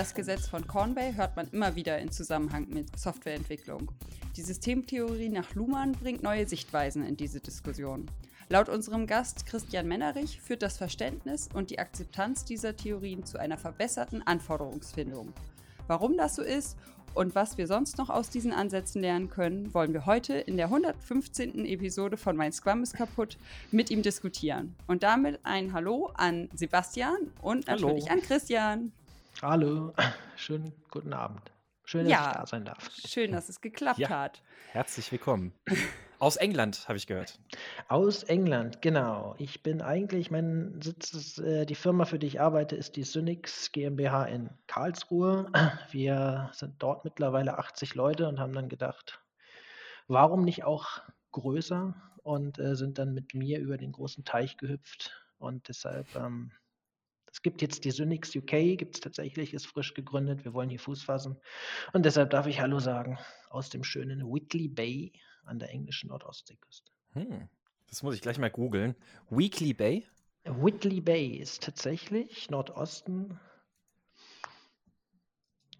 Das Gesetz von Cornway hört man immer wieder in Zusammenhang mit Softwareentwicklung. Die Systemtheorie nach Luhmann bringt neue Sichtweisen in diese Diskussion. Laut unserem Gast Christian Mennerich führt das Verständnis und die Akzeptanz dieser Theorien zu einer verbesserten Anforderungsfindung. Warum das so ist und was wir sonst noch aus diesen Ansätzen lernen können, wollen wir heute in der 115. Episode von Mein Scrum ist kaputt mit ihm diskutieren. Und damit ein Hallo an Sebastian und natürlich Hallo. an Christian. Hallo, schönen guten Abend. Schön, dass ja, ich da sein darf. Schön, dass es geklappt ja, hat. Herzlich willkommen. Aus England, habe ich gehört. Aus England, genau. Ich bin eigentlich, mein Sitz ist, äh, die Firma, für die ich arbeite, ist die Synix GmbH in Karlsruhe. Wir sind dort mittlerweile 80 Leute und haben dann gedacht, warum nicht auch größer? Und äh, sind dann mit mir über den großen Teich gehüpft. Und deshalb, ähm, es gibt jetzt die Synix UK, gibt es tatsächlich, ist frisch gegründet. Wir wollen hier Fuß fassen. Und deshalb darf ich Hallo sagen aus dem schönen Whitley Bay an der englischen Nordostseeküste. Hm. Das muss ich gleich mal googeln. Weekly Bay? Whitley Bay ist tatsächlich Nordosten.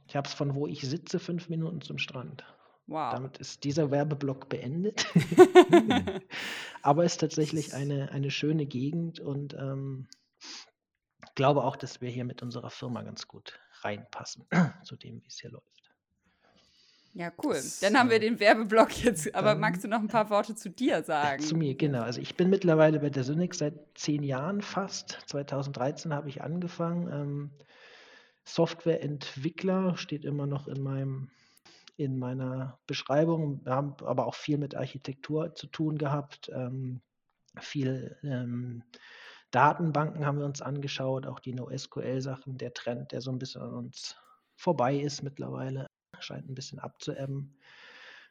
Ich habe es von wo ich sitze, fünf Minuten zum Strand. Wow. Damit ist dieser Werbeblock beendet. Aber es ist tatsächlich eine, eine schöne Gegend und ähm, glaube auch, dass wir hier mit unserer Firma ganz gut reinpassen zu dem, wie es hier läuft. Ja, cool. Dann haben wir den Werbeblock jetzt. Aber magst du noch ein paar Worte zu dir sagen? Zu mir, genau. Also ich bin mittlerweile bei der Synix seit zehn Jahren fast. 2013 habe ich angefangen. Ähm, Softwareentwickler steht immer noch in meinem in meiner Beschreibung. Wir haben aber auch viel mit Architektur zu tun gehabt. Ähm, viel ähm, Datenbanken haben wir uns angeschaut, auch die NoSQL-Sachen, der Trend, der so ein bisschen an uns vorbei ist mittlerweile scheint ein bisschen abzuebben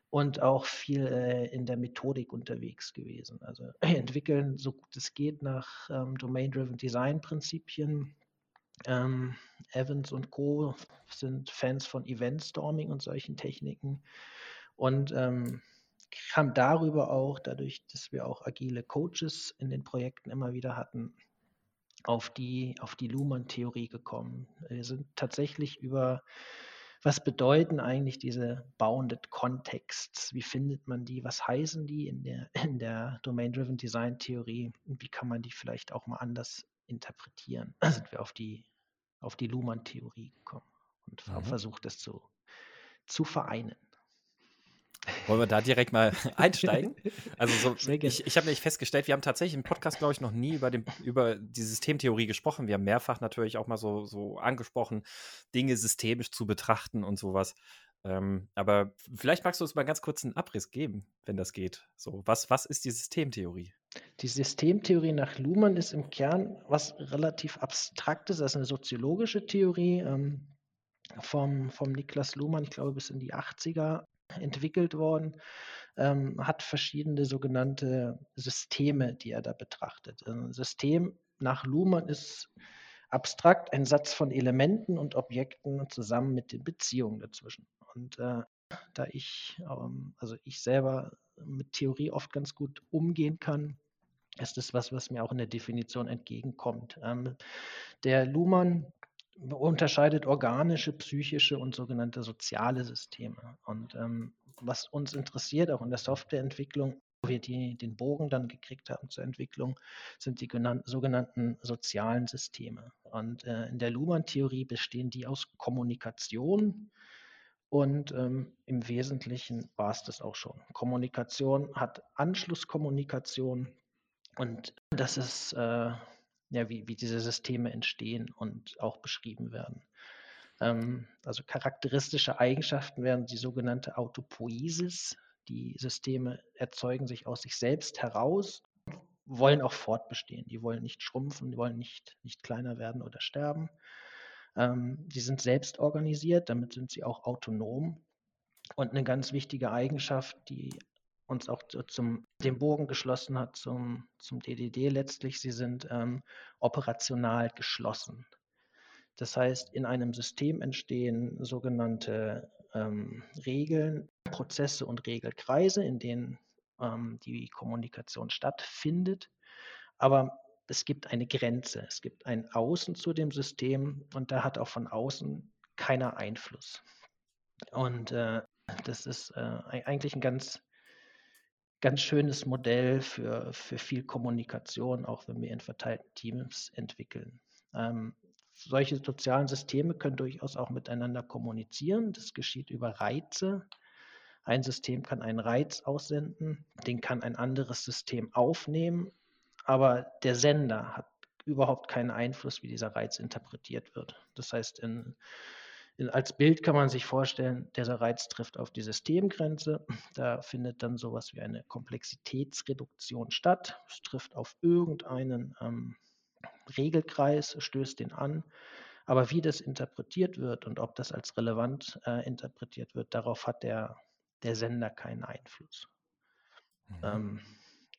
und auch viel äh, in der Methodik unterwegs gewesen. Also wir entwickeln so gut es geht nach ähm, Domain-Driven Design-Prinzipien. Ähm, Evans und Co. sind Fans von Event-Storming und solchen Techniken und ähm, haben darüber auch, dadurch, dass wir auch agile Coaches in den Projekten immer wieder hatten, auf die, auf die Luhmann-Theorie gekommen. Wir sind tatsächlich über was bedeuten eigentlich diese Bounded Contexts? Wie findet man die? Was heißen die in der, in der Domain-Driven Design Theorie? Und wie kann man die vielleicht auch mal anders interpretieren? Da sind wir auf die, auf die Luhmann-Theorie gekommen und mhm. haben versucht, das zu, zu vereinen. Wollen wir da direkt mal einsteigen? Also so, ich, ich habe nämlich festgestellt, wir haben tatsächlich im Podcast, glaube ich, noch nie über, den, über die Systemtheorie gesprochen. Wir haben mehrfach natürlich auch mal so, so angesprochen, Dinge systemisch zu betrachten und sowas. Ähm, aber vielleicht magst du uns mal ganz kurz einen Abriss geben, wenn das geht. So, was, was ist die Systemtheorie? Die Systemtheorie nach Luhmann ist im Kern was relativ Abstraktes, das ist eine soziologische Theorie ähm, vom, vom Niklas Luhmann, ich glaube bis in die 80er entwickelt worden, ähm, hat verschiedene sogenannte Systeme, die er da betrachtet. Ein System nach Luhmann ist abstrakt ein Satz von Elementen und Objekten zusammen mit den Beziehungen dazwischen. Und äh, da ich, ähm, also ich selber mit Theorie oft ganz gut umgehen kann, ist das was, was mir auch in der Definition entgegenkommt. Ähm, der Luhmann unterscheidet organische, psychische und sogenannte soziale Systeme. Und ähm, was uns interessiert, auch in der Softwareentwicklung, wo wir die, den Bogen dann gekriegt haben zur Entwicklung, sind die genannten, sogenannten sozialen Systeme. Und äh, in der Luhmann-Theorie bestehen die aus Kommunikation. Und ähm, im Wesentlichen war es das auch schon. Kommunikation hat Anschlusskommunikation. Und das ist äh, ja, wie, wie diese Systeme entstehen und auch beschrieben werden. Ähm, also charakteristische Eigenschaften wären die sogenannte Autopoiesis. Die Systeme erzeugen sich aus sich selbst heraus, wollen auch fortbestehen. Die wollen nicht schrumpfen, die wollen nicht, nicht kleiner werden oder sterben. Ähm, die sind selbst organisiert, damit sind sie auch autonom. Und eine ganz wichtige Eigenschaft, die uns auch zum den Bogen geschlossen hat zum, zum DDD letztlich. Sie sind ähm, operational geschlossen. Das heißt, in einem System entstehen sogenannte ähm, Regeln, Prozesse und Regelkreise, in denen ähm, die Kommunikation stattfindet. Aber es gibt eine Grenze, es gibt ein Außen zu dem System und da hat auch von außen keiner Einfluss. Und äh, das ist äh, eigentlich ein ganz, ganz schönes Modell für, für viel Kommunikation, auch wenn wir in verteilten Teams entwickeln. Ähm, solche sozialen Systeme können durchaus auch miteinander kommunizieren. Das geschieht über Reize. Ein System kann einen Reiz aussenden, den kann ein anderes System aufnehmen, aber der Sender hat überhaupt keinen Einfluss, wie dieser Reiz interpretiert wird. Das heißt, in, als Bild kann man sich vorstellen, dieser Reiz trifft auf die Systemgrenze. Da findet dann sowas wie eine Komplexitätsreduktion statt. Es trifft auf irgendeinen ähm, Regelkreis, stößt den an. Aber wie das interpretiert wird und ob das als relevant äh, interpretiert wird, darauf hat der, der Sender keinen Einfluss. Mhm. Ähm,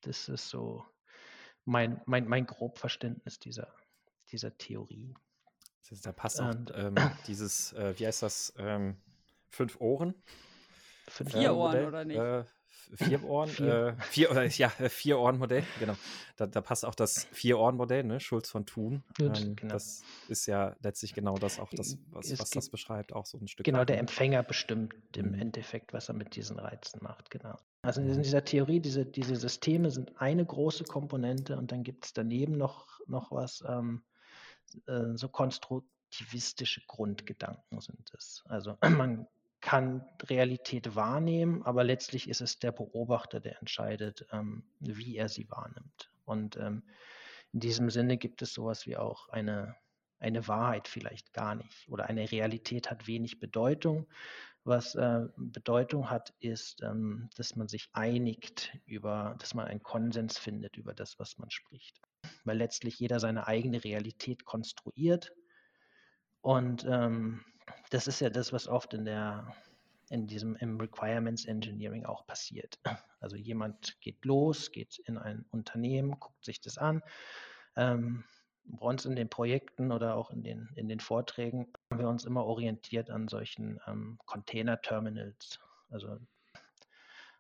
das ist so mein, mein, mein Grobverständnis dieser, dieser Theorie. Da passt auch ähm, dieses, äh, wie heißt das, ähm, fünf Ohren? Fünf Vier Ohren, oder nicht? Äh, vier Ohren, vier. Äh, vier, oder, ja, äh, vier Ohren Modell, genau. Da, da, passt auch das vier Ohren Modell, ne? Schulz von Thun. ähm, genau. Das ist ja letztlich genau das auch das, was, was das beschreibt, auch so ein Stück. Genau, der Empfänger bestimmt im mhm. Endeffekt, was er mit diesen Reizen macht, genau. Also in dieser Theorie, diese, diese Systeme sind eine große Komponente und dann gibt es daneben noch, noch was, ähm, äh, so konstruktivistische Grundgedanken sind es. Also man kann Realität wahrnehmen, aber letztlich ist es der Beobachter, der entscheidet, ähm, wie er sie wahrnimmt. Und ähm, in diesem Sinne gibt es sowas wie auch eine, eine Wahrheit vielleicht gar nicht oder eine Realität hat wenig Bedeutung. Was äh, Bedeutung hat, ist, ähm, dass man sich einigt über, dass man einen Konsens findet über das, was man spricht. Weil letztlich jeder seine eigene Realität konstruiert und ähm, das ist ja das, was oft in der in diesem im Requirements Engineering auch passiert. Also jemand geht los, geht in ein Unternehmen, guckt sich das an. Ähm, bei uns in den Projekten oder auch in den, in den Vorträgen haben wir uns immer orientiert an solchen ähm, Container-Terminals. Also und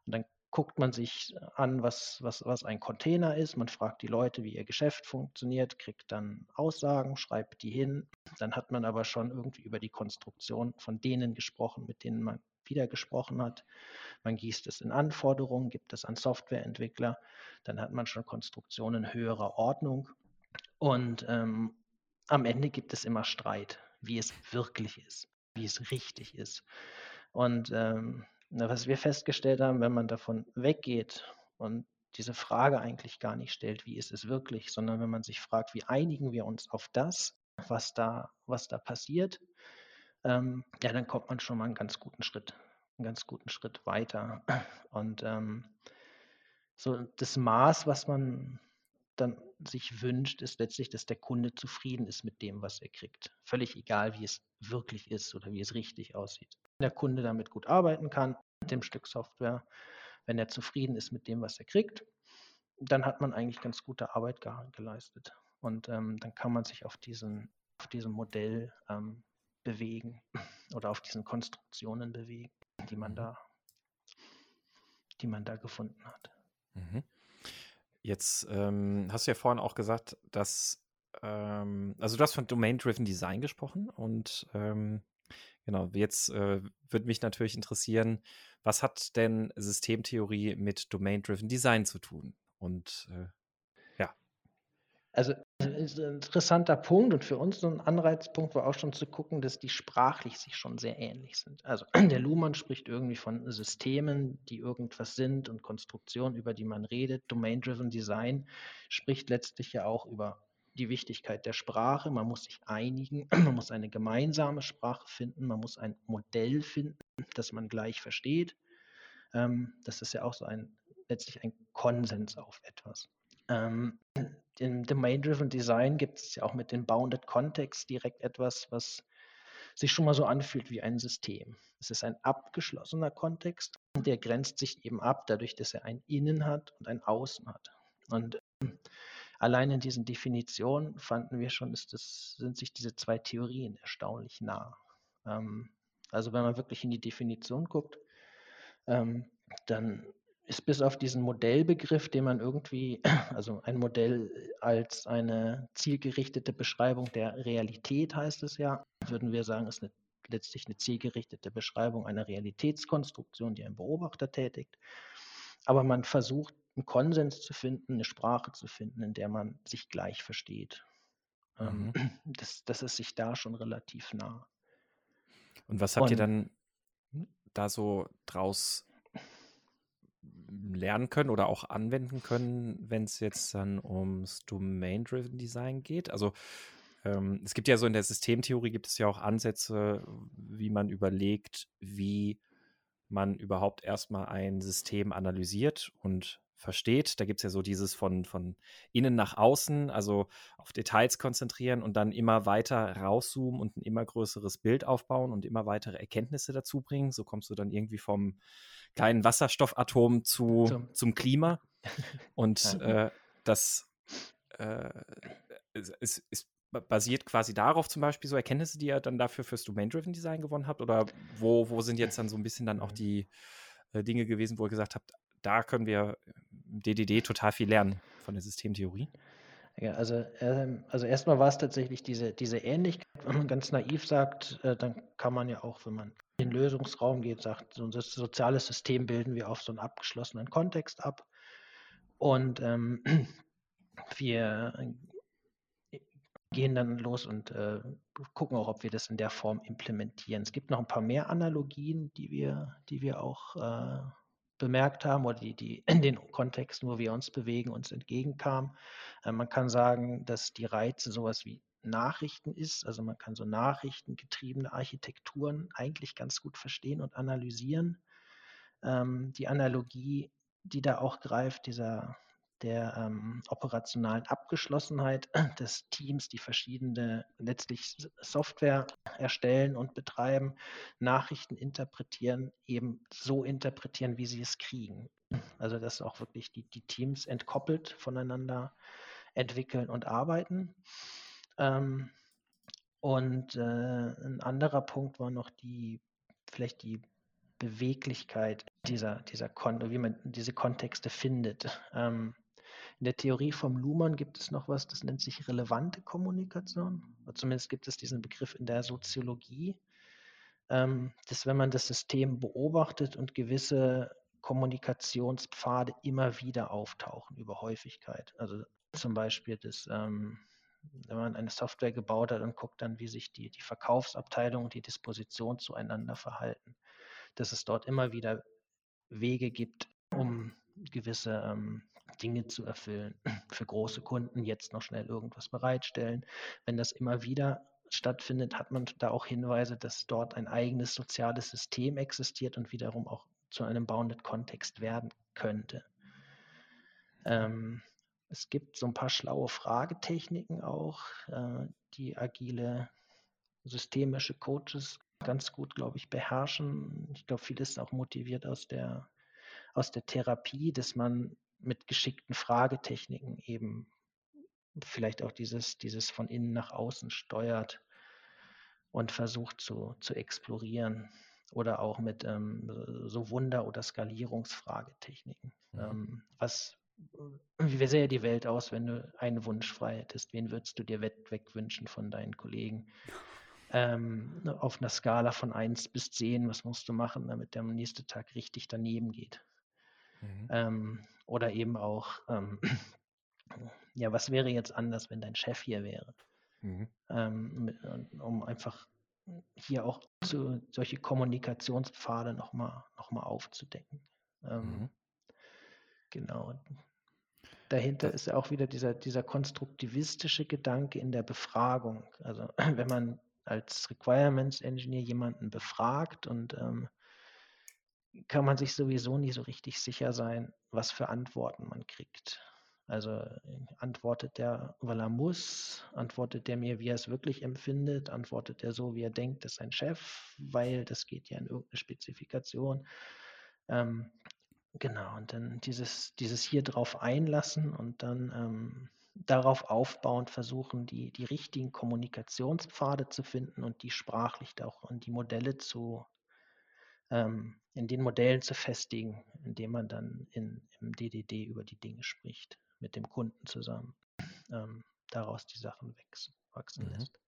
dann guckt man sich an, was, was, was ein Container ist. Man fragt die Leute, wie ihr Geschäft funktioniert, kriegt dann Aussagen, schreibt die hin. Dann hat man aber schon irgendwie über die Konstruktion von denen gesprochen, mit denen man wieder gesprochen hat. Man gießt es in Anforderungen, gibt es an Softwareentwickler. Dann hat man schon Konstruktionen höherer Ordnung. Und ähm, am Ende gibt es immer Streit, wie es wirklich ist, wie es richtig ist. Und ähm, was wir festgestellt haben, wenn man davon weggeht und diese Frage eigentlich gar nicht stellt, wie ist es wirklich, sondern wenn man sich fragt, wie einigen wir uns auf das, was da, was da passiert, ähm, ja, dann kommt man schon mal einen ganz guten Schritt, einen ganz guten Schritt weiter. Und ähm, so das Maß, was man dann sich wünscht, ist letztlich, dass der Kunde zufrieden ist mit dem, was er kriegt. Völlig egal, wie es wirklich ist oder wie es richtig aussieht der Kunde damit gut arbeiten kann, mit dem Stück Software, wenn er zufrieden ist mit dem, was er kriegt, dann hat man eigentlich ganz gute Arbeit ge geleistet. Und ähm, dann kann man sich auf, diesen, auf diesem Modell ähm, bewegen oder auf diesen Konstruktionen bewegen, die man mhm. da, die man da gefunden hat. Mhm. Jetzt ähm, hast du ja vorhin auch gesagt, dass, ähm, also du hast von Domain-Driven Design gesprochen und ähm, Genau, jetzt äh, würde mich natürlich interessieren, was hat denn Systemtheorie mit Domain-Driven Design zu tun? Und äh. Also ist ein interessanter Punkt und für uns so ein Anreizpunkt war auch schon zu gucken, dass die sprachlich sich schon sehr ähnlich sind. Also der Luhmann spricht irgendwie von Systemen, die irgendwas sind und Konstruktionen, über die man redet. Domain-Driven Design spricht letztlich ja auch über die Wichtigkeit der Sprache. Man muss sich einigen, man muss eine gemeinsame Sprache finden, man muss ein Modell finden, das man gleich versteht. Ähm, das ist ja auch so ein letztlich ein Konsens auf etwas. Ähm, Im Domain-Driven Design gibt es ja auch mit dem Bounded Context direkt etwas, was sich schon mal so anfühlt wie ein System. Es ist ein abgeschlossener Kontext, der grenzt sich eben ab, dadurch, dass er ein Innen hat und ein Außen hat. Und allein in diesen Definitionen fanden wir schon, das, sind sich diese zwei Theorien erstaunlich nah. Ähm, also wenn man wirklich in die Definition guckt, ähm, dann ist bis auf diesen Modellbegriff, den man irgendwie, also ein Modell als eine zielgerichtete Beschreibung der Realität heißt es ja, würden wir sagen, ist eine letztlich eine zielgerichtete Beschreibung einer Realitätskonstruktion, die ein Beobachter tätigt. Aber man versucht, einen Konsens zu finden, eine Sprache zu finden, in der man sich gleich versteht. Ähm, mhm. Das, das ist sich da schon relativ nah. Und was habt Und, ihr dann da so draus lernen können oder auch anwenden können, wenn es jetzt dann ums Domain-Driven Design geht? Also ähm, es gibt ja so in der Systemtheorie gibt es ja auch Ansätze, wie man überlegt, wie man überhaupt erstmal ein System analysiert und versteht. Da gibt es ja so dieses von, von innen nach außen, also auf Details konzentrieren und dann immer weiter rauszoomen und ein immer größeres Bild aufbauen und immer weitere Erkenntnisse dazu bringen. So kommst du dann irgendwie vom kleinen Wasserstoffatom zu, zum, zum Klima. Und äh, das äh, ist, ist, basiert quasi darauf zum Beispiel so Erkenntnisse, die ihr dann dafür fürs Domain-Driven Design gewonnen habt? Oder wo, wo sind jetzt dann so ein bisschen dann auch die äh, Dinge gewesen, wo ihr gesagt habt, da können wir im DDD total viel lernen von der Systemtheorie? Ja, also, ähm, also erstmal war es tatsächlich diese, diese Ähnlichkeit. Wenn man ganz naiv sagt, äh, dann kann man ja auch, wenn man in den Lösungsraum geht, sagt, so ein soziales System bilden wir auf so einen abgeschlossenen Kontext ab. Und ähm, wir gehen dann los und äh, gucken auch, ob wir das in der Form implementieren. Es gibt noch ein paar mehr Analogien, die wir, die wir auch äh, bemerkt haben oder die, die in den Kontexten, wo wir uns bewegen, uns entgegenkamen. Äh, man kann sagen, dass die Reize sowas wie Nachrichten ist. Also man kann so nachrichtengetriebene Architekturen eigentlich ganz gut verstehen und analysieren. Ähm, die Analogie, die da auch greift, dieser der ähm, operationalen Abgeschlossenheit des Teams, die verschiedene letztlich Software erstellen und betreiben, Nachrichten interpretieren, eben so interpretieren, wie sie es kriegen. Also dass auch wirklich die, die Teams entkoppelt voneinander entwickeln und arbeiten. Ähm, und äh, ein anderer Punkt war noch die, vielleicht die Beweglichkeit dieser, dieser Kon wie man diese Kontexte findet. Ähm, in der Theorie vom Luhmann gibt es noch was, das nennt sich relevante Kommunikation. Oder zumindest gibt es diesen Begriff in der Soziologie, ähm, dass wenn man das System beobachtet und gewisse Kommunikationspfade immer wieder auftauchen über Häufigkeit. Also zum Beispiel das, ähm, wenn man eine Software gebaut hat und guckt dann, wie sich die, die Verkaufsabteilung und die Disposition zueinander verhalten, dass es dort immer wieder Wege gibt, um gewisse ähm, Dinge zu erfüllen. Für große Kunden jetzt noch schnell irgendwas bereitstellen. Wenn das immer wieder stattfindet, hat man da auch Hinweise, dass dort ein eigenes soziales System existiert und wiederum auch zu einem Bounded-Kontext werden könnte. Ähm, es gibt so ein paar schlaue Fragetechniken auch, äh, die agile systemische Coaches ganz gut, glaube ich, beherrschen. Ich glaube, vieles ist auch motiviert aus der, aus der Therapie, dass man mit geschickten Fragetechniken eben vielleicht auch dieses, dieses von innen nach außen steuert und versucht zu, zu explorieren. Oder auch mit ähm, so Wunder- oder Skalierungsfragetechniken. Mhm. Ähm, was, wie sähe die Welt aus, wenn du einen Wunsch frei hättest? Wen würdest du dir wegwünschen von deinen Kollegen? Ähm, auf einer Skala von 1 bis 10, was musst du machen, damit der am nächsten Tag richtig daneben geht? Mhm. Ähm, oder eben auch, ähm, ja, was wäre jetzt anders, wenn dein Chef hier wäre? Mhm. Ähm, um einfach hier auch zu, solche Kommunikationspfade nochmal noch mal aufzudecken. Ähm, mhm. Genau. Dahinter ist ja auch wieder dieser, dieser konstruktivistische Gedanke in der Befragung. Also wenn man als Requirements Engineer jemanden befragt und ähm, kann man sich sowieso nie so richtig sicher sein, was für Antworten man kriegt. Also antwortet der, weil er muss, antwortet der mir, wie er es wirklich empfindet, antwortet er so, wie er denkt, ist sein Chef, weil das geht ja in irgendeine Spezifikation. Ähm, genau, und dann dieses, dieses hier drauf einlassen und dann ähm, darauf aufbauend versuchen, die, die richtigen Kommunikationspfade zu finden und die sprachlich auch und die Modelle zu, ähm, in den Modellen zu festigen, indem man dann in, im DDD über die Dinge spricht, mit dem Kunden zusammen, ähm, daraus die Sachen wachsen, wachsen mhm. lässt.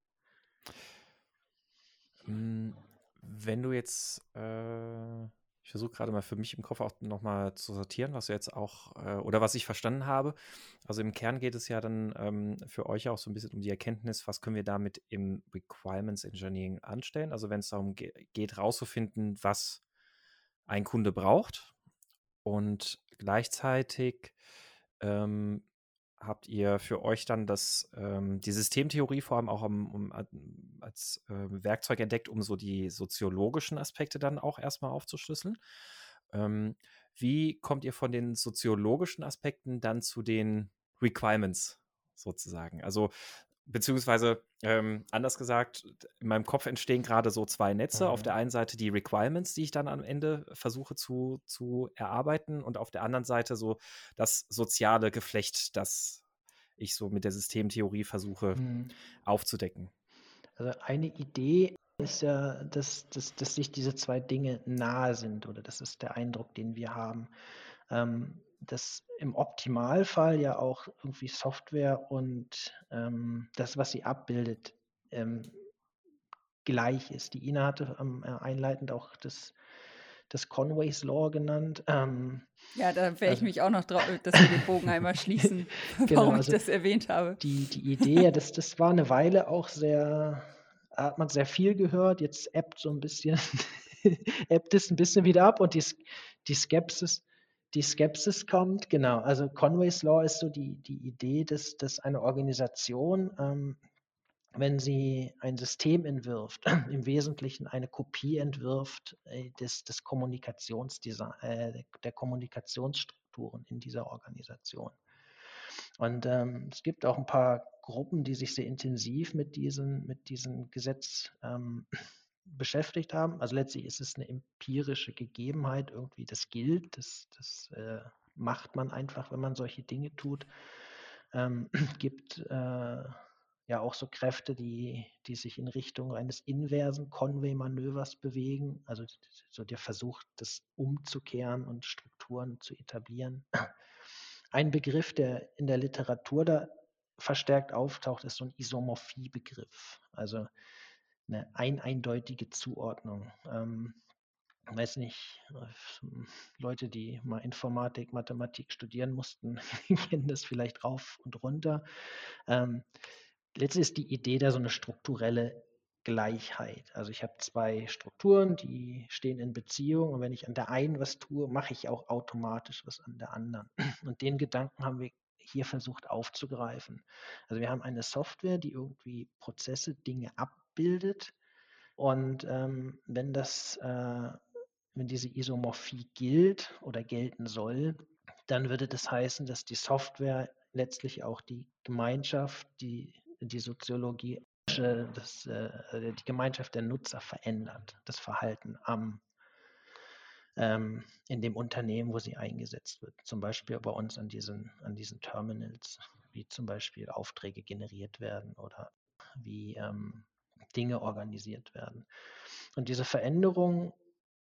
Hm, Wenn du jetzt, äh, ich versuche gerade mal für mich im Kopf auch nochmal zu sortieren, was du jetzt auch, äh, oder was ich verstanden habe. Also im Kern geht es ja dann ähm, für euch auch so ein bisschen um die Erkenntnis, was können wir damit im Requirements Engineering anstellen. Also wenn es darum ge geht, rauszufinden, was ein Kunde braucht und gleichzeitig ähm, habt ihr für euch dann das, ähm, die Systemtheorie vor allem auch um, um, als äh, Werkzeug entdeckt, um so die soziologischen Aspekte dann auch erstmal aufzuschlüsseln. Ähm, wie kommt ihr von den soziologischen Aspekten dann zu den Requirements sozusagen? Also beziehungsweise ähm, anders gesagt, in meinem Kopf entstehen gerade so zwei Netze. Mhm. Auf der einen Seite die Requirements, die ich dann am Ende versuche zu, zu erarbeiten und auf der anderen Seite so das soziale Geflecht, das ich so mit der Systemtheorie versuche mhm. aufzudecken. Also eine Idee ist ja, dass, dass, dass sich diese zwei Dinge nahe sind oder das ist der Eindruck, den wir haben. Ähm, dass im Optimalfall ja auch irgendwie Software und ähm, das, was sie abbildet, ähm, gleich ist. Die Ina hatte ähm, einleitend auch das, das Conway's Law genannt. Ähm, ja, da wäre also, ich mich auch noch drauf, dass wir den Bogen einmal schließen, genau, warum also ich das erwähnt habe. Die, die Idee, das, das war eine Weile auch sehr, hat man sehr viel gehört, jetzt ebbt so ein bisschen, ebbt es ein bisschen wieder ab und die, die Skepsis die Skepsis kommt, genau. Also Conway's Law ist so die, die Idee, dass, dass eine Organisation, ähm, wenn sie ein System entwirft, im Wesentlichen eine Kopie entwirft äh, des, des Kommunikationsdesign, äh, der Kommunikationsstrukturen in dieser Organisation. Und ähm, es gibt auch ein paar Gruppen, die sich sehr intensiv mit diesem mit diesen Gesetz ähm, beschäftigt haben. Also letztlich ist es eine empirische Gegebenheit, irgendwie das gilt, das, das äh, macht man einfach, wenn man solche Dinge tut. Ähm, gibt äh, ja auch so Kräfte, die, die sich in Richtung eines inversen Conway-Manövers bewegen, also so der Versuch, das umzukehren und Strukturen zu etablieren. Ein Begriff, der in der Literatur da verstärkt auftaucht, ist so ein Isomorphie-Begriff. Also eine ein eindeutige Zuordnung. Ähm, ich weiß nicht, Leute, die mal Informatik, Mathematik studieren mussten, kennen das vielleicht rauf und runter. Ähm, letztlich ist die Idee da so eine strukturelle Gleichheit. Also ich habe zwei Strukturen, die stehen in Beziehung und wenn ich an der einen was tue, mache ich auch automatisch was an der anderen. Und den Gedanken haben wir hier versucht aufzugreifen. Also wir haben eine Software, die irgendwie Prozesse, Dinge ab bildet. Und ähm, wenn das, äh, wenn diese Isomorphie gilt oder gelten soll, dann würde das heißen, dass die Software letztlich auch die Gemeinschaft, die, die Soziologie, das, äh, die Gemeinschaft der Nutzer verändert, das Verhalten am ähm, in dem Unternehmen, wo sie eingesetzt wird. Zum Beispiel bei uns an diesen, an diesen Terminals, wie zum Beispiel Aufträge generiert werden oder wie ähm, Dinge organisiert werden. Und diese Veränderungen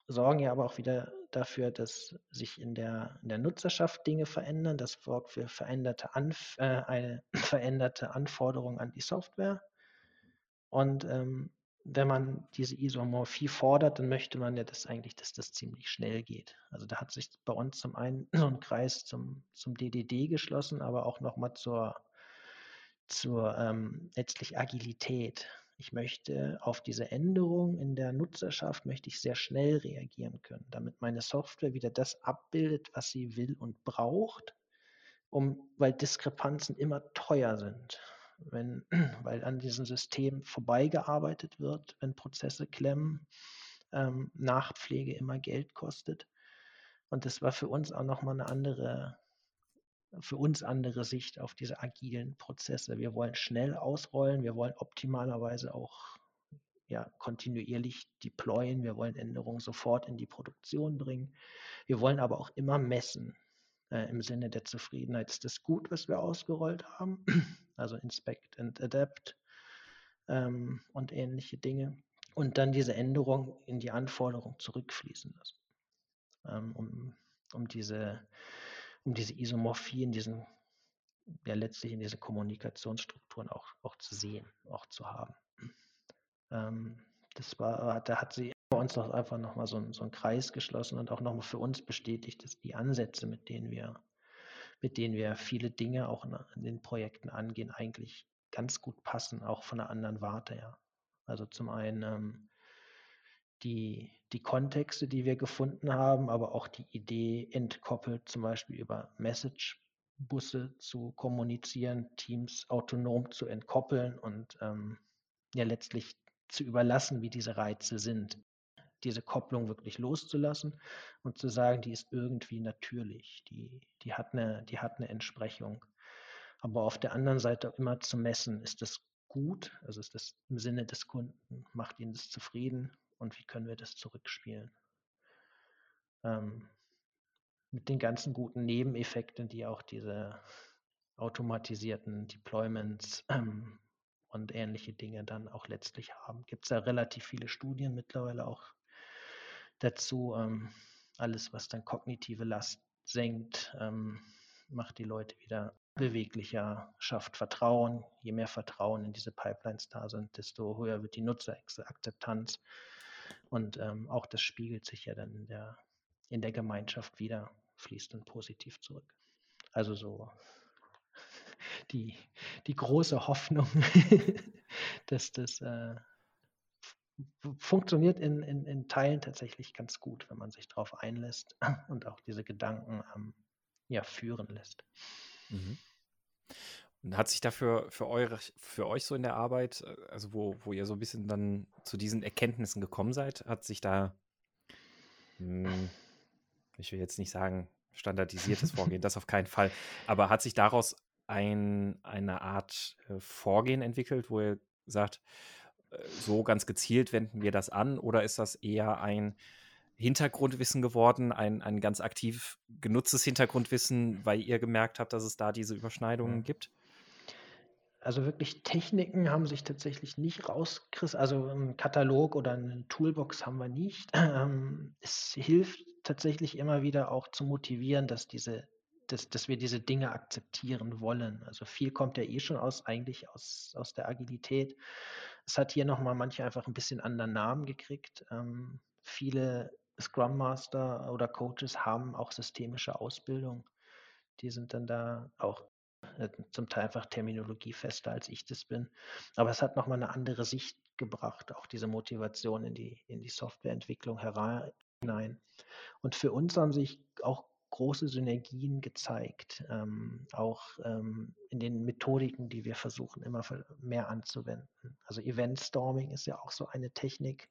sorgen ja aber auch wieder dafür, dass sich in der, in der Nutzerschaft Dinge verändern. Das sorgt für veränderte, Anf äh, eine veränderte Anforderung an die Software. Und ähm, wenn man diese Isomorphie fordert, dann möchte man ja das eigentlich, dass das ziemlich schnell geht. Also da hat sich bei uns zum einen so ein Kreis zum, zum DDD geschlossen, aber auch nochmal zur, zur ähm, letztlich Agilität. Ich möchte auf diese Änderung in der Nutzerschaft möchte ich sehr schnell reagieren können, damit meine Software wieder das abbildet, was sie will und braucht, um, weil Diskrepanzen immer teuer sind. Wenn, weil an diesem System vorbeigearbeitet wird, wenn Prozesse klemmen, ähm, Nachpflege immer Geld kostet. Und das war für uns auch nochmal eine andere für uns andere Sicht auf diese agilen Prozesse. Wir wollen schnell ausrollen, wir wollen optimalerweise auch ja, kontinuierlich deployen, wir wollen Änderungen sofort in die Produktion bringen. Wir wollen aber auch immer messen äh, im Sinne der Zufriedenheit. Ist das gut, was wir ausgerollt haben? Also Inspect and Adapt ähm, und ähnliche Dinge. Und dann diese Änderung in die Anforderung zurückfließen lassen, ähm, um, um diese um diese Isomorphie in diesen, ja letztlich in diesen Kommunikationsstrukturen auch, auch zu sehen, auch zu haben. Ähm, das war, da hat sie bei uns noch einfach nochmal so, so ein Kreis geschlossen und auch nochmal für uns bestätigt, dass die Ansätze, mit denen wir, mit denen wir viele Dinge auch in, in den Projekten angehen, eigentlich ganz gut passen, auch von einer anderen Warte her. Also zum einen ähm, die, die Kontexte, die wir gefunden haben, aber auch die Idee entkoppelt, zum Beispiel über Message-Busse zu kommunizieren, Teams autonom zu entkoppeln und ähm, ja letztlich zu überlassen, wie diese Reize sind. Diese Kopplung wirklich loszulassen und zu sagen, die ist irgendwie natürlich, die, die, hat, eine, die hat eine Entsprechung. Aber auf der anderen Seite auch immer zu messen, ist das gut, also ist das im Sinne des Kunden, macht ihn das zufrieden und wie können wir das zurückspielen. Ähm, mit den ganzen guten Nebeneffekten, die auch diese automatisierten Deployments ähm, und ähnliche Dinge dann auch letztlich haben. Gibt es ja relativ viele Studien mittlerweile auch dazu. Ähm, alles, was dann kognitive Last senkt, ähm, macht die Leute wieder beweglicher, schafft Vertrauen. Je mehr Vertrauen in diese Pipelines da sind, desto höher wird die Nutzerakzeptanz. Und ähm, auch das spiegelt sich ja dann in der, in der Gemeinschaft wieder, fließt dann positiv zurück. Also so die, die große Hoffnung, dass das äh, funktioniert in, in, in Teilen tatsächlich ganz gut, wenn man sich darauf einlässt und auch diese Gedanken ähm, ja, führen lässt. Mhm. Und hat sich dafür für, eure, für euch so in der Arbeit, äh, also wo, wo ihr so ein bisschen dann zu diesen Erkenntnissen gekommen seid, hat sich da, hm, ich will jetzt nicht sagen, standardisiertes Vorgehen, das auf keinen Fall, aber hat sich daraus ein, eine Art äh, Vorgehen entwickelt, wo ihr sagt, äh, so ganz gezielt wenden wir das an oder ist das eher ein Hintergrundwissen geworden, ein, ein ganz aktiv genutztes Hintergrundwissen, weil ihr gemerkt habt, dass es da diese Überschneidungen mhm. gibt? Also wirklich Techniken haben sich tatsächlich nicht rausgerissen. Also ein Katalog oder eine Toolbox haben wir nicht. Ähm, es hilft tatsächlich immer wieder auch zu motivieren, dass diese, dass, dass wir diese Dinge akzeptieren wollen. Also viel kommt ja eh schon aus, eigentlich aus, aus der Agilität. Es hat hier nochmal manche einfach ein bisschen anderen Namen gekriegt. Ähm, viele Scrum Master oder Coaches haben auch systemische Ausbildung. Die sind dann da auch zum Teil einfach terminologiefester, als ich das bin. Aber es hat nochmal eine andere Sicht gebracht, auch diese Motivation in die, in die Softwareentwicklung hinein. Und für uns haben sich auch große Synergien gezeigt, ähm, auch ähm, in den Methodiken, die wir versuchen immer mehr anzuwenden. Also Event Storming ist ja auch so eine Technik,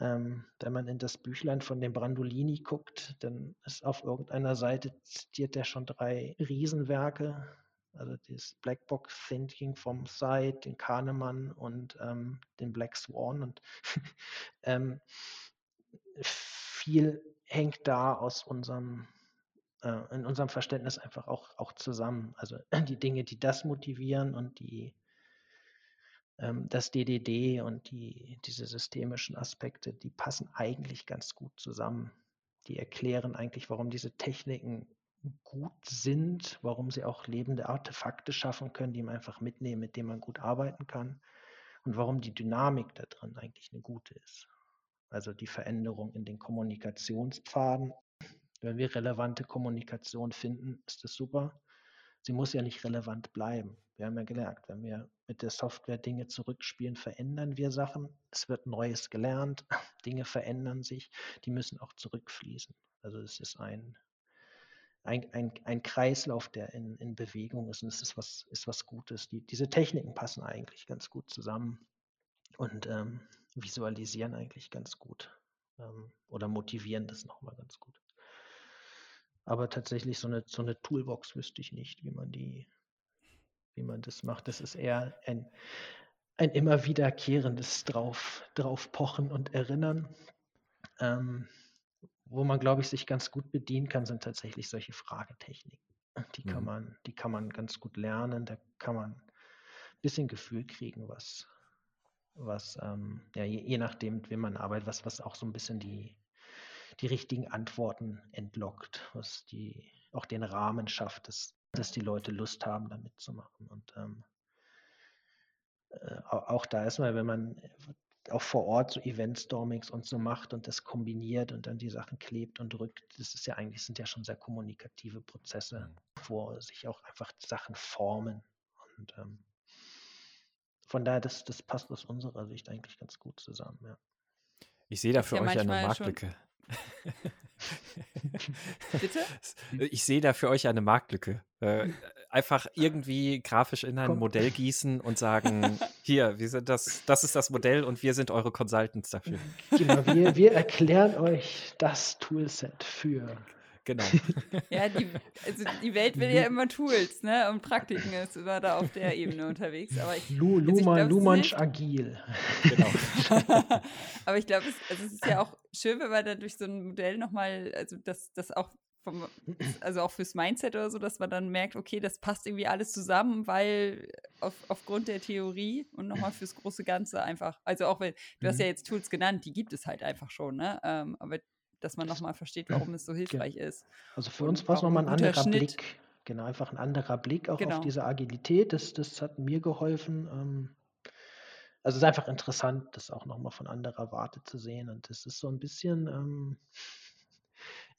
ähm, wenn man in das Büchlein von dem Brandolini guckt, dann ist auf irgendeiner Seite zitiert er schon drei Riesenwerke, also das Blackbox Thinking vom Side, den Kahnemann und ähm, den Black Swan. Und ähm, viel hängt da aus unserem, äh, in unserem Verständnis einfach auch, auch zusammen. Also die Dinge, die das motivieren und die ähm, das DDD und die, diese systemischen Aspekte, die passen eigentlich ganz gut zusammen. Die erklären eigentlich, warum diese Techniken gut sind, warum sie auch lebende Artefakte schaffen können, die man einfach mitnehmen, mit denen man gut arbeiten kann und warum die Dynamik da drin eigentlich eine gute ist. Also die Veränderung in den Kommunikationspfaden. Wenn wir relevante Kommunikation finden, ist das super. Sie muss ja nicht relevant bleiben. Wir haben ja gelernt, wenn wir mit der Software Dinge zurückspielen, verändern wir Sachen. Es wird Neues gelernt, Dinge verändern sich, die müssen auch zurückfließen. Also es ist ein, ein, ein, ein Kreislauf, der in, in Bewegung ist und es ist was, ist was Gutes. Die, diese Techniken passen eigentlich ganz gut zusammen und ähm, visualisieren eigentlich ganz gut ähm, oder motivieren das nochmal ganz gut. Aber tatsächlich so eine, so eine Toolbox wüsste ich nicht, wie man die, wie man das macht. Das ist eher ein, ein immer wiederkehrendes drauf, drauf pochen und erinnern. Ähm, wo man, glaube ich, sich ganz gut bedienen kann, sind tatsächlich solche Fragetechniken. Die kann mhm. man, die kann man ganz gut lernen. Da kann man ein bisschen Gefühl kriegen, was, was ähm, ja, je, je, nachdem, wie man arbeitet, was, was auch so ein bisschen die, die richtigen Antworten entlockt, was die auch den Rahmen schafft, dass dass die Leute Lust haben, damit zu machen. Und ähm, äh, auch da ist mal, wenn man auch vor Ort so Event-Stormings und so macht und das kombiniert und dann die Sachen klebt und drückt, das ist ja eigentlich, sind ja schon sehr kommunikative Prozesse, mhm. wo sich auch einfach Sachen formen. Und ähm, von daher, das, das passt aus unserer Sicht eigentlich ganz gut zusammen, ja. Ich sehe da für ja euch eine Marktlücke. Bitte? Ich sehe da für euch eine Marktlücke. Äh, einfach irgendwie grafisch in ein Komm. Modell gießen und sagen, hier, wir sind das, das ist das Modell und wir sind eure Consultants dafür. Genau, wir, wir erklären euch das Toolset für Genau. ja, die, also die Welt will ja immer Tools, ne? Und Praktiken ist immer da auf der Ebene unterwegs. Aber ich, Lu, also Luma, glaub, Lumansch agil. Genau. aber ich glaube, es, also es ist ja auch schön, wenn man dann durch so ein Modell nochmal, also das, das auch vom, also auch fürs Mindset oder so, dass man dann merkt, okay, das passt irgendwie alles zusammen, weil auf, aufgrund der Theorie und nochmal fürs große Ganze einfach, also auch wenn, du hast ja mhm. jetzt Tools genannt, die gibt es halt einfach schon, ne? Ähm, aber dass man nochmal versteht, warum es so hilfreich ist. Also für uns war es nochmal ein anderer Schnitt. Blick. Genau, einfach ein anderer Blick auch genau. auf diese Agilität. Das, das hat mir geholfen. Ähm, also es ist einfach interessant, das auch nochmal von anderer Warte zu sehen. Und das ist so ein bisschen, ähm,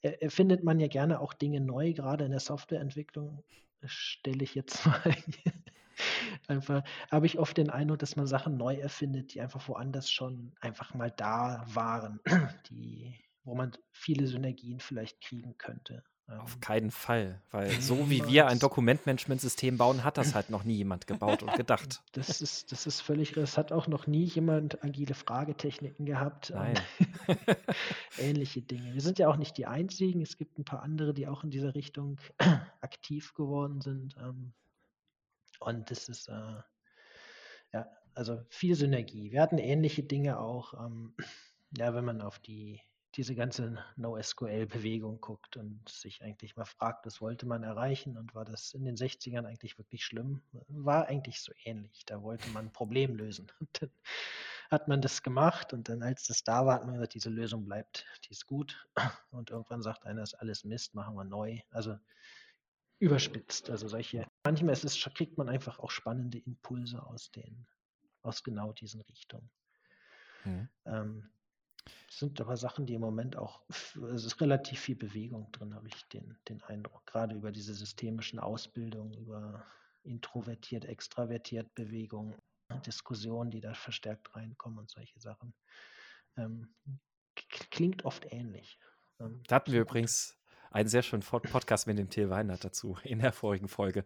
erfindet man ja gerne auch Dinge neu, gerade in der Softwareentwicklung, stelle ich jetzt mal. einfach habe ich oft den Eindruck, dass man Sachen neu erfindet, die einfach woanders schon einfach mal da waren, die wo man viele Synergien vielleicht kriegen könnte. Auf ähm. keinen Fall, weil so wie wir ein Dokumentmanagementsystem bauen, hat das halt noch nie jemand gebaut und gedacht. Das ist, das ist völlig, das hat auch noch nie jemand agile Fragetechniken gehabt. Ähm, Nein. ähnliche Dinge. Wir sind ja auch nicht die einzigen. Es gibt ein paar andere, die auch in dieser Richtung aktiv geworden sind. Ähm, und das ist, äh, ja, also viel Synergie. Wir hatten ähnliche Dinge auch, ja, wenn man auf die diese ganze NoSQL-Bewegung guckt und sich eigentlich mal fragt, was wollte man erreichen und war das in den 60ern eigentlich wirklich schlimm? War eigentlich so ähnlich. Da wollte man ein Problem lösen. Und dann hat man das gemacht und dann, als das da war, hat man gesagt, diese Lösung bleibt, die ist gut. Und irgendwann sagt einer, das ist alles Mist, machen wir neu. Also überspitzt. Also solche, manchmal ist es, kriegt man einfach auch spannende Impulse aus den, aus genau diesen Richtungen. Mhm. Ähm, es sind aber Sachen, die im Moment auch, es ist relativ viel Bewegung drin, habe ich den, den Eindruck. Gerade über diese systemischen Ausbildungen, über introvertiert, extravertiert Bewegung, Diskussionen, die da verstärkt reinkommen und solche Sachen. Ähm, klingt oft ähnlich. Ähm, da hatten wir übrigens einen sehr schönen Podcast mit dem Till Weinert dazu in der vorigen Folge.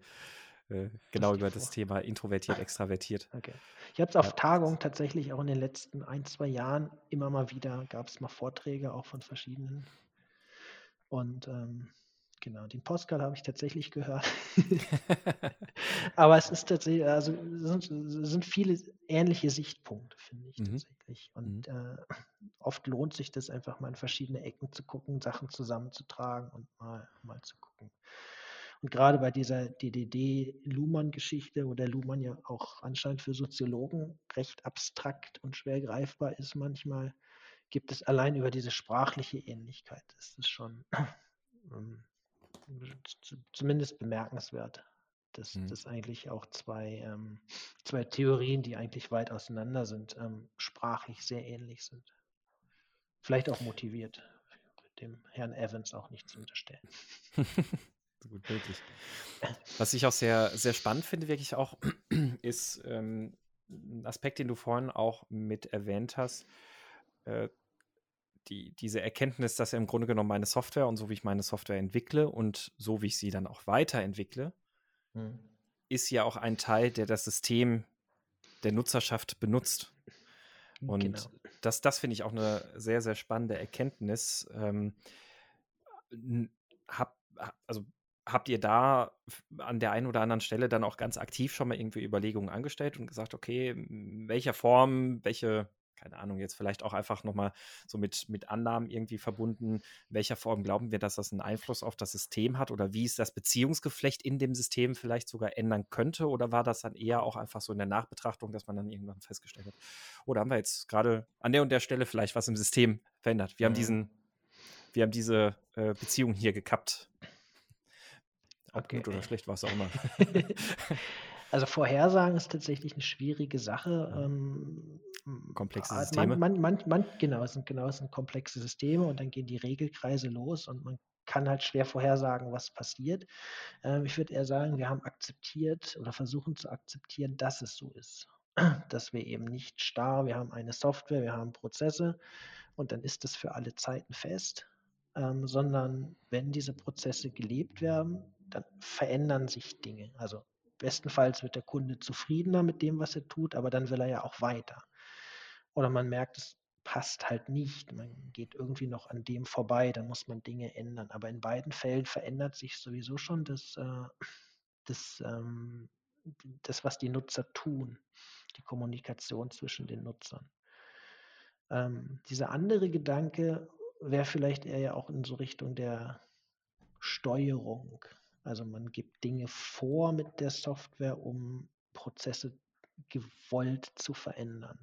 Äh, genau über das Thema introvertiert, extravertiert. Okay. Ich habe es auf ja. Tagungen tatsächlich auch in den letzten ein, zwei Jahren immer mal wieder, gab es mal Vorträge auch von verschiedenen. Und ähm, genau, den Postcard habe ich tatsächlich gehört. Aber es ist tatsächlich, also sind, sind viele ähnliche Sichtpunkte, finde ich mhm. tatsächlich. Und mhm. äh, oft lohnt sich das einfach mal in verschiedene Ecken zu gucken, Sachen zusammenzutragen und mal, mal zu gucken. Und gerade bei dieser DDD-Luhmann-Geschichte, wo der Luhmann ja auch anscheinend für Soziologen recht abstrakt und schwer greifbar ist manchmal, gibt es allein über diese sprachliche Ähnlichkeit, ist es schon ähm, zumindest bemerkenswert, dass mhm. das eigentlich auch zwei, ähm, zwei Theorien, die eigentlich weit auseinander sind, ähm, sprachlich sehr ähnlich sind. Vielleicht auch motiviert, dem Herrn Evans auch nicht zu unterstellen. Gut möglich. Was ich auch sehr, sehr spannend finde, wirklich auch, ist ähm, ein Aspekt, den du vorhin auch mit erwähnt hast. Äh, die, diese Erkenntnis, dass im Grunde genommen meine Software und so wie ich meine Software entwickle und so wie ich sie dann auch weiterentwickle, hm. ist ja auch ein Teil, der das System der Nutzerschaft benutzt. Und genau. das, das finde ich auch eine sehr, sehr spannende Erkenntnis. Ähm, hab, also habt ihr da an der einen oder anderen Stelle dann auch ganz aktiv schon mal irgendwie Überlegungen angestellt und gesagt, okay, in welcher Form, welche, keine Ahnung, jetzt vielleicht auch einfach nochmal so mit, mit Annahmen irgendwie verbunden, in welcher Form glauben wir, dass das einen Einfluss auf das System hat oder wie es das Beziehungsgeflecht in dem System vielleicht sogar ändern könnte? Oder war das dann eher auch einfach so in der Nachbetrachtung, dass man dann irgendwann festgestellt hat, oder haben wir jetzt gerade an der und der Stelle vielleicht was im System verändert? Wir haben diesen, wir haben diese äh, Beziehung hier gekappt ob okay. gut oder schlecht, was auch immer. also Vorhersagen ist tatsächlich eine schwierige Sache. Ähm, komplexe Systeme. Man, man, man, genau, es sind genau, es sind komplexe Systeme und dann gehen die Regelkreise los und man kann halt schwer vorhersagen, was passiert. Ähm, ich würde eher sagen, wir haben akzeptiert oder versuchen zu akzeptieren, dass es so ist. Dass wir eben nicht starr, wir haben eine Software, wir haben Prozesse und dann ist das für alle Zeiten fest, ähm, sondern wenn diese Prozesse gelebt werden, dann verändern sich Dinge. Also bestenfalls wird der Kunde zufriedener mit dem, was er tut, aber dann will er ja auch weiter. Oder man merkt, es passt halt nicht. Man geht irgendwie noch an dem vorbei, dann muss man Dinge ändern. Aber in beiden Fällen verändert sich sowieso schon das, äh, das, ähm, das was die Nutzer tun, die Kommunikation zwischen den Nutzern. Ähm, dieser andere Gedanke wäre vielleicht eher ja auch in so Richtung der Steuerung. Also man gibt Dinge vor mit der Software, um Prozesse gewollt zu verändern.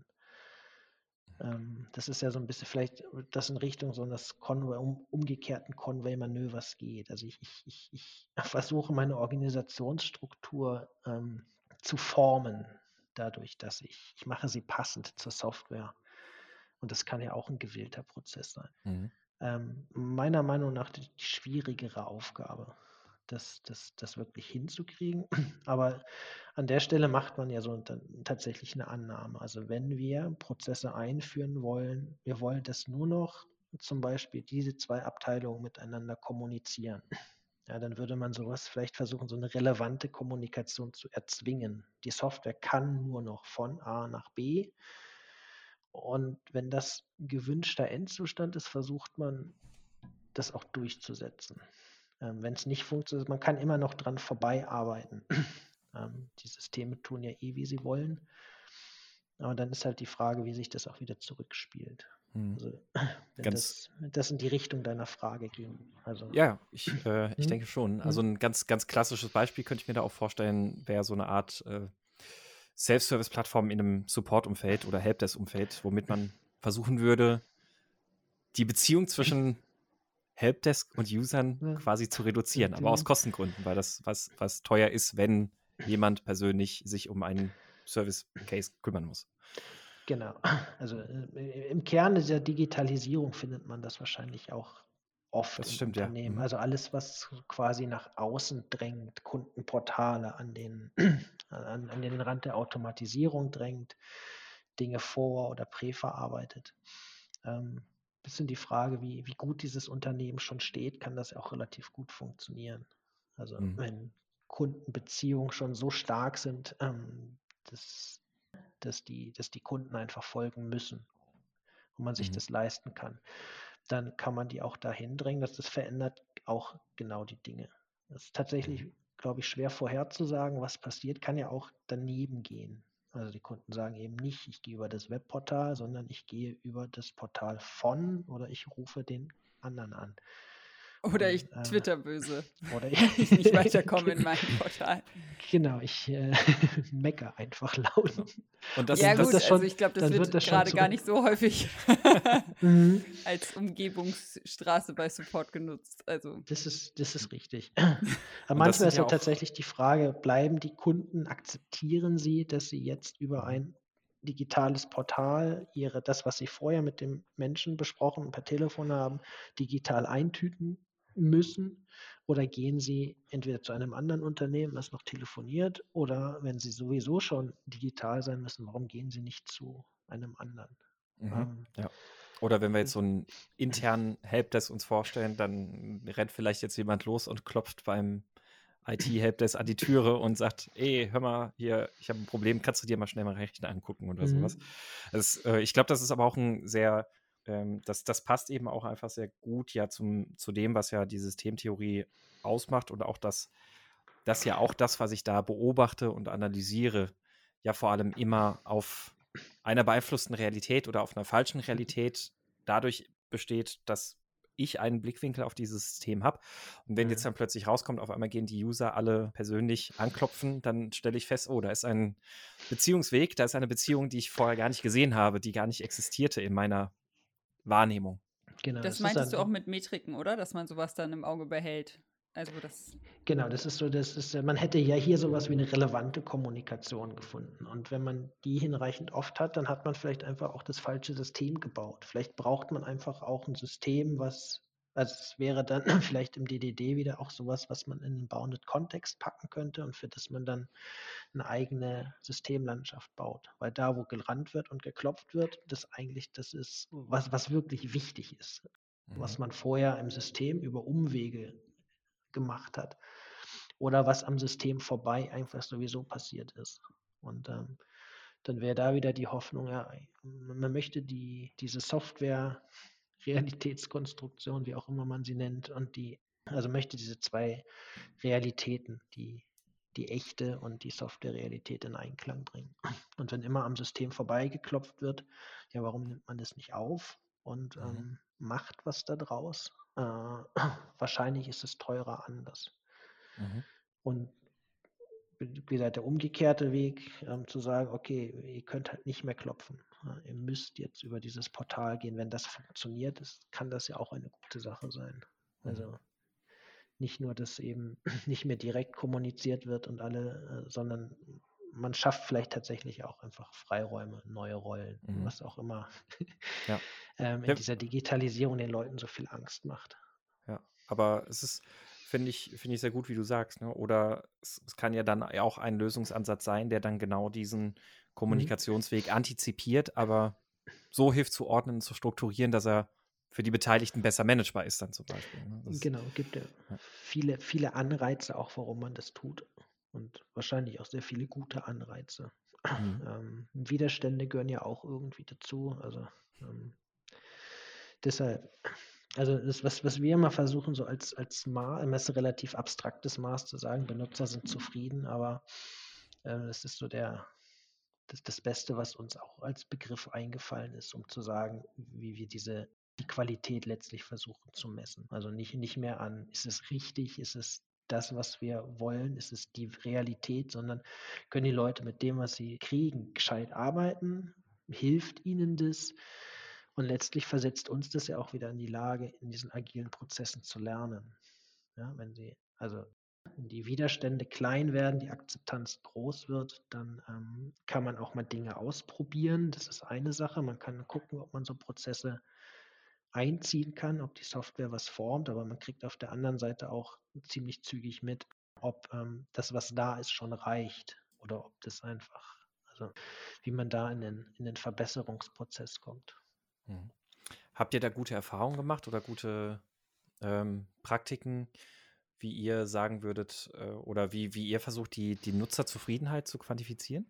Ähm, das ist ja so ein bisschen vielleicht das in Richtung so eines Conway, um, umgekehrten Conway-Manövers geht. Also ich, ich, ich, ich versuche meine Organisationsstruktur ähm, zu formen, dadurch, dass ich, ich mache sie passend zur Software. Und das kann ja auch ein gewählter Prozess sein. Mhm. Ähm, meiner Meinung nach die, die schwierigere Aufgabe das, das, das wirklich hinzukriegen. Aber an der Stelle macht man ja so tatsächlich eine Annahme. Also wenn wir Prozesse einführen wollen, wir wollen das nur noch zum Beispiel diese zwei Abteilungen miteinander kommunizieren. Ja, dann würde man sowas vielleicht versuchen, so eine relevante Kommunikation zu erzwingen. Die Software kann nur noch von A nach B. Und wenn das gewünschter Endzustand ist, versucht man, das auch durchzusetzen. Ähm, Wenn es nicht funktioniert, man kann immer noch dran vorbeiarbeiten. ähm, die Systeme tun ja eh, wie sie wollen. Aber dann ist halt die Frage, wie sich das auch wieder zurückspielt. Hm. Also, wenn, das, das in die Richtung deiner Frage ging. Also, ja, ich, äh, ich hm? denke schon. Also hm? ein ganz, ganz klassisches Beispiel könnte ich mir da auch vorstellen, wäre so eine Art äh, Self-Service-Plattform in einem Support-Umfeld oder Helpdesk-Umfeld, womit man versuchen würde, die Beziehung zwischen Helpdesk und Usern ja. quasi zu reduzieren, aber aus Kostengründen, weil das was, was teuer ist, wenn jemand persönlich sich um einen Service Case kümmern muss. Genau. Also äh, im Kern dieser Digitalisierung findet man das wahrscheinlich auch oft das stimmt, Unternehmen. Ja. Mhm. Also alles, was quasi nach außen drängt, Kundenportale an den, an, an den Rand der Automatisierung drängt, Dinge vor- oder präverarbeitet. Ähm, bisschen die Frage, wie, wie gut dieses Unternehmen schon steht, kann das auch relativ gut funktionieren. Also mhm. wenn Kundenbeziehungen schon so stark sind, ähm, dass, dass, die, dass die Kunden einfach folgen müssen und man sich mhm. das leisten kann, dann kann man die auch dahin drängen, dass das verändert auch genau die Dinge. Das ist tatsächlich, mhm. glaube ich, schwer vorherzusagen, was passiert, kann ja auch daneben gehen. Also die Kunden sagen eben nicht, ich gehe über das Webportal, sondern ich gehe über das Portal von oder ich rufe den anderen an. Oder ich äh, twitter böse. Oder ich nicht weiterkomme in meinem Portal. Genau, ich äh, mecker einfach laut. Und das, ja, das, gut, das schon, also ich glaube, das wird, wird gerade gar nicht so häufig mhm. als Umgebungsstraße bei Support genutzt. Also. Das, ist, das ist richtig. Aber manchmal ist ja tatsächlich die Frage, bleiben die Kunden, akzeptieren sie, dass sie jetzt über ein digitales Portal ihre, das, was sie vorher mit dem Menschen besprochen und per Telefon haben, digital eintüten müssen? Oder gehen Sie entweder zu einem anderen Unternehmen, das noch telefoniert, oder wenn Sie sowieso schon digital sein müssen, warum gehen Sie nicht zu einem anderen? Mhm, ähm, ja. Oder wenn wir jetzt so einen internen Helpdesk uns vorstellen, dann rennt vielleicht jetzt jemand los und klopft beim IT-Helpdesk an die Türe und sagt, ey, hör mal, hier, ich habe ein Problem, kannst du dir mal schnell mal Rechner angucken oder mhm. sowas. Das, äh, ich glaube, das ist aber auch ein sehr ähm, das, das passt eben auch einfach sehr gut ja zum, zu dem, was ja die Systemtheorie ausmacht und auch das, das ja auch das, was ich da beobachte und analysiere, ja vor allem immer auf einer beeinflussten Realität oder auf einer falschen Realität dadurch besteht, dass ich einen Blickwinkel auf dieses System habe. Und wenn jetzt mhm. dann plötzlich rauskommt, auf einmal gehen die User alle persönlich anklopfen, dann stelle ich fest, oh, da ist ein Beziehungsweg, da ist eine Beziehung, die ich vorher gar nicht gesehen habe, die gar nicht existierte in meiner Wahrnehmung. Genau. Das, das meintest du auch mit Metriken, oder? Dass man sowas dann im Auge behält. Also das. Genau, das ist so, das ist, man hätte ja hier sowas wie eine relevante Kommunikation gefunden. Und wenn man die hinreichend oft hat, dann hat man vielleicht einfach auch das falsche System gebaut. Vielleicht braucht man einfach auch ein System, was, also es wäre dann vielleicht im DDD wieder auch sowas, was man in einen Bounded-Kontext packen könnte und für das man dann eine eigene Systemlandschaft baut. Weil da, wo gerannt wird und geklopft wird, das eigentlich das ist, was, was wirklich wichtig ist. Mhm. Was man vorher im System über Umwege gemacht hat. Oder was am System vorbei einfach sowieso passiert ist. Und ähm, dann wäre da wieder die Hoffnung, ja, man möchte die, diese Software, Realitätskonstruktion, wie auch immer man sie nennt, und die, also möchte diese zwei Realitäten, die, die echte und die Software-Realität in Einklang bringen. Und wenn immer am System vorbeigeklopft wird, ja, warum nimmt man das nicht auf und mhm. ähm, macht was da draus? Äh, wahrscheinlich ist es teurer anders. Mhm. Und wie gesagt, der umgekehrte Weg, ähm, zu sagen, okay, ihr könnt halt nicht mehr klopfen. Ja, ihr müsst jetzt über dieses Portal gehen. Wenn das funktioniert, ist, kann das ja auch eine gute Sache sein. Mhm. Also nicht nur, dass eben nicht mehr direkt kommuniziert wird und alle, äh, sondern man schafft vielleicht tatsächlich auch einfach Freiräume, neue Rollen, mhm. was auch immer ja. ähm, in ja. dieser Digitalisierung den Leuten so viel Angst macht. Ja, aber es ist, finde ich, finde ich sehr gut, wie du sagst. Ne? Oder es, es, kann ja dann auch ein Lösungsansatz sein, der dann genau diesen mhm. Kommunikationsweg mhm. antizipiert, aber so hilft zu ordnen, zu strukturieren, dass er für die Beteiligten besser managebar ist dann zum Beispiel. Ne? genau, gibt ja, ja, viele, viele Anreize auch, warum man das tut und wahrscheinlich auch sehr viele gute Anreize. Mhm. Ähm, Widerstände gehören ja auch irgendwie dazu. Also ähm, deshalb, also das, was, was wir immer versuchen, so als, als Maß, relativ abstraktes Maß zu sagen, Benutzer sind zufrieden, aber äh, das ist so der, das, das Beste, was uns auch als Begriff eingefallen ist, um zu sagen, wie wir diese die Qualität letztlich versuchen zu messen. Also nicht, nicht mehr an, ist es richtig, ist es das, was wir wollen, ist es die Realität, sondern können die Leute mit dem, was sie kriegen, gescheit arbeiten? Hilft ihnen das? Und letztlich versetzt uns das ja auch wieder in die Lage, in diesen agilen Prozessen zu lernen. Ja, wenn sie, also wenn die Widerstände klein werden, die Akzeptanz groß wird, dann ähm, kann man auch mal Dinge ausprobieren. Das ist eine Sache. Man kann gucken, ob man so Prozesse einziehen kann, ob die Software was formt, aber man kriegt auf der anderen Seite auch ziemlich zügig mit, ob ähm, das, was da ist, schon reicht oder ob das einfach, also wie man da in den, in den Verbesserungsprozess kommt. Mhm. Habt ihr da gute Erfahrungen gemacht oder gute ähm, Praktiken, wie ihr sagen würdet, äh, oder wie, wie ihr versucht, die, die Nutzerzufriedenheit zu quantifizieren?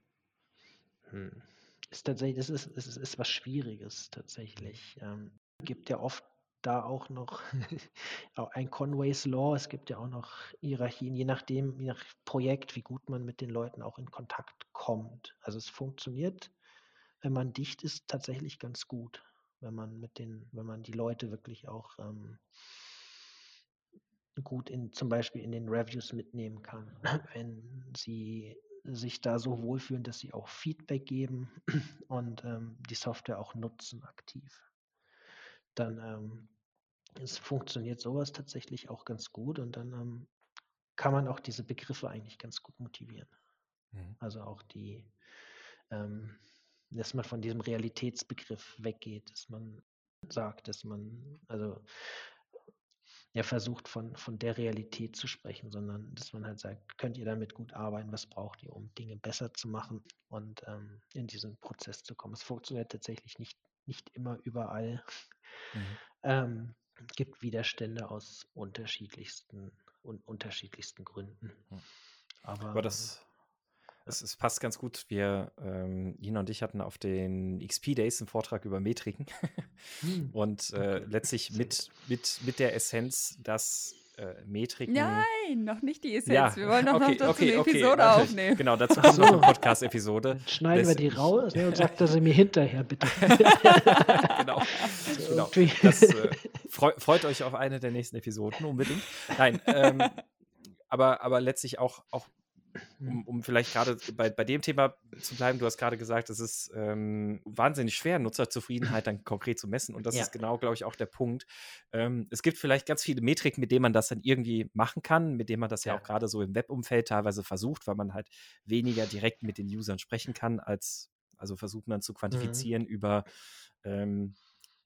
Hm. Ist tatsächlich, das ist, ist, ist was Schwieriges tatsächlich. Ähm, gibt ja oft da auch noch ein Conway's Law, es gibt ja auch noch Hierarchien, je nachdem, je nach Projekt, wie gut man mit den Leuten auch in Kontakt kommt. Also es funktioniert, wenn man dicht ist, tatsächlich ganz gut, wenn man mit den, wenn man die Leute wirklich auch ähm, gut in zum Beispiel in den Reviews mitnehmen kann, wenn sie sich da so wohlfühlen, dass sie auch Feedback geben und ähm, die Software auch nutzen aktiv dann ähm, es funktioniert sowas tatsächlich auch ganz gut und dann ähm, kann man auch diese Begriffe eigentlich ganz gut motivieren. Mhm. Also auch die, ähm, dass man von diesem Realitätsbegriff weggeht, dass man sagt, dass man, also ja, versucht von, von der Realität zu sprechen, sondern dass man halt sagt, könnt ihr damit gut arbeiten, was braucht ihr, um Dinge besser zu machen und ähm, in diesen Prozess zu kommen. Es funktioniert tatsächlich nicht, nicht immer überall. Mhm. Ähm, gibt Widerstände aus unterschiedlichsten und unterschiedlichsten Gründen. Mhm. Aber, Aber das, es, es, passt ganz gut. Wir, ähm, Ina und ich hatten auf den XP Days einen Vortrag über Metriken hm. und äh, okay. letztlich mit, mit, mit der Essenz, dass äh, Metriken. Nein, noch nicht die Essenz. Ja, wir wollen noch, okay, noch dazu okay, eine Episode okay, aufnehmen. Genau, dazu kommt so. noch eine Podcast-Episode. Schneiden das, wir die raus ne, und sagt er sie mir hinterher, bitte. genau. genau. Das, äh, freu, freut euch auf eine der nächsten Episoden unbedingt. Nein, ähm, aber, aber letztlich auch, auch um, mhm. um vielleicht gerade bei, bei dem Thema zu bleiben, du hast gerade gesagt, es ist ähm, wahnsinnig schwer, Nutzerzufriedenheit dann konkret zu messen. Und das ja. ist genau, glaube ich, auch der Punkt. Ähm, es gibt vielleicht ganz viele Metriken, mit denen man das dann irgendwie machen kann, mit denen man das ja, ja auch gerade so im Webumfeld teilweise versucht, weil man halt weniger direkt mit den Usern sprechen kann, als also versucht man zu mhm. quantifizieren mhm. über ähm,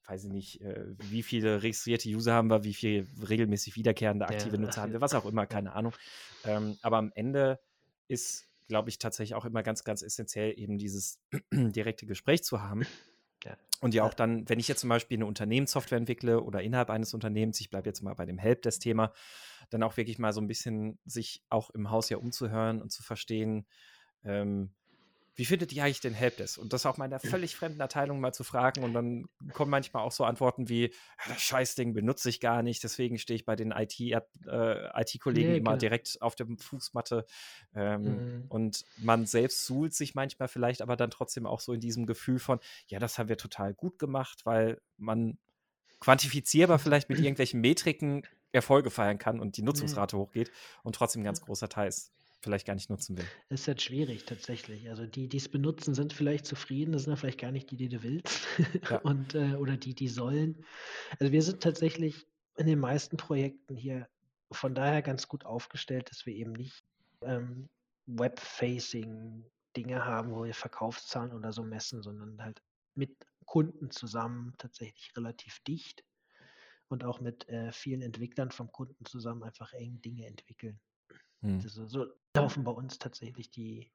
weiß ich nicht, äh, wie viele registrierte User haben wir, wie viele regelmäßig wiederkehrende aktive ja, Nutzer haben wir, was auch immer, keine Ahnung. Ähm, aber am Ende ist, glaube ich, tatsächlich auch immer ganz, ganz essentiell, eben dieses direkte Gespräch zu haben. Ja. Und ja auch dann, wenn ich jetzt zum Beispiel eine Unternehmenssoftware entwickle oder innerhalb eines Unternehmens, ich bleibe jetzt mal bei dem Helpdesk-Thema, dann auch wirklich mal so ein bisschen sich auch im Haus ja umzuhören und zu verstehen, ähm, wie findet ihr eigentlich den Helpdesk? Und das auch mal in einer völlig fremden Abteilung mal zu fragen. Und dann kommen manchmal auch so Antworten wie, das Scheißding benutze ich gar nicht, deswegen stehe ich bei den IT-Kollegen äh, IT nee, immer genau. direkt auf der Fußmatte. Ähm, mhm. Und man selbst suhlt sich manchmal vielleicht aber dann trotzdem auch so in diesem Gefühl von, ja, das haben wir total gut gemacht, weil man quantifizierbar vielleicht mit irgendwelchen Metriken Erfolge feiern kann und die Nutzungsrate mhm. hochgeht und trotzdem ein ganz großer Teil ist vielleicht gar nicht nutzen will. Das ist halt schwierig tatsächlich. Also die, die es benutzen, sind vielleicht zufrieden, das sind ja vielleicht gar nicht die, die du willst. Ja. Und, äh, oder die, die sollen. Also wir sind tatsächlich in den meisten Projekten hier von daher ganz gut aufgestellt, dass wir eben nicht ähm, Web-Facing Dinge haben, wo wir Verkaufszahlen oder so messen, sondern halt mit Kunden zusammen tatsächlich relativ dicht und auch mit äh, vielen Entwicklern vom Kunden zusammen einfach eng Dinge entwickeln. Hm. So laufen bei uns tatsächlich die,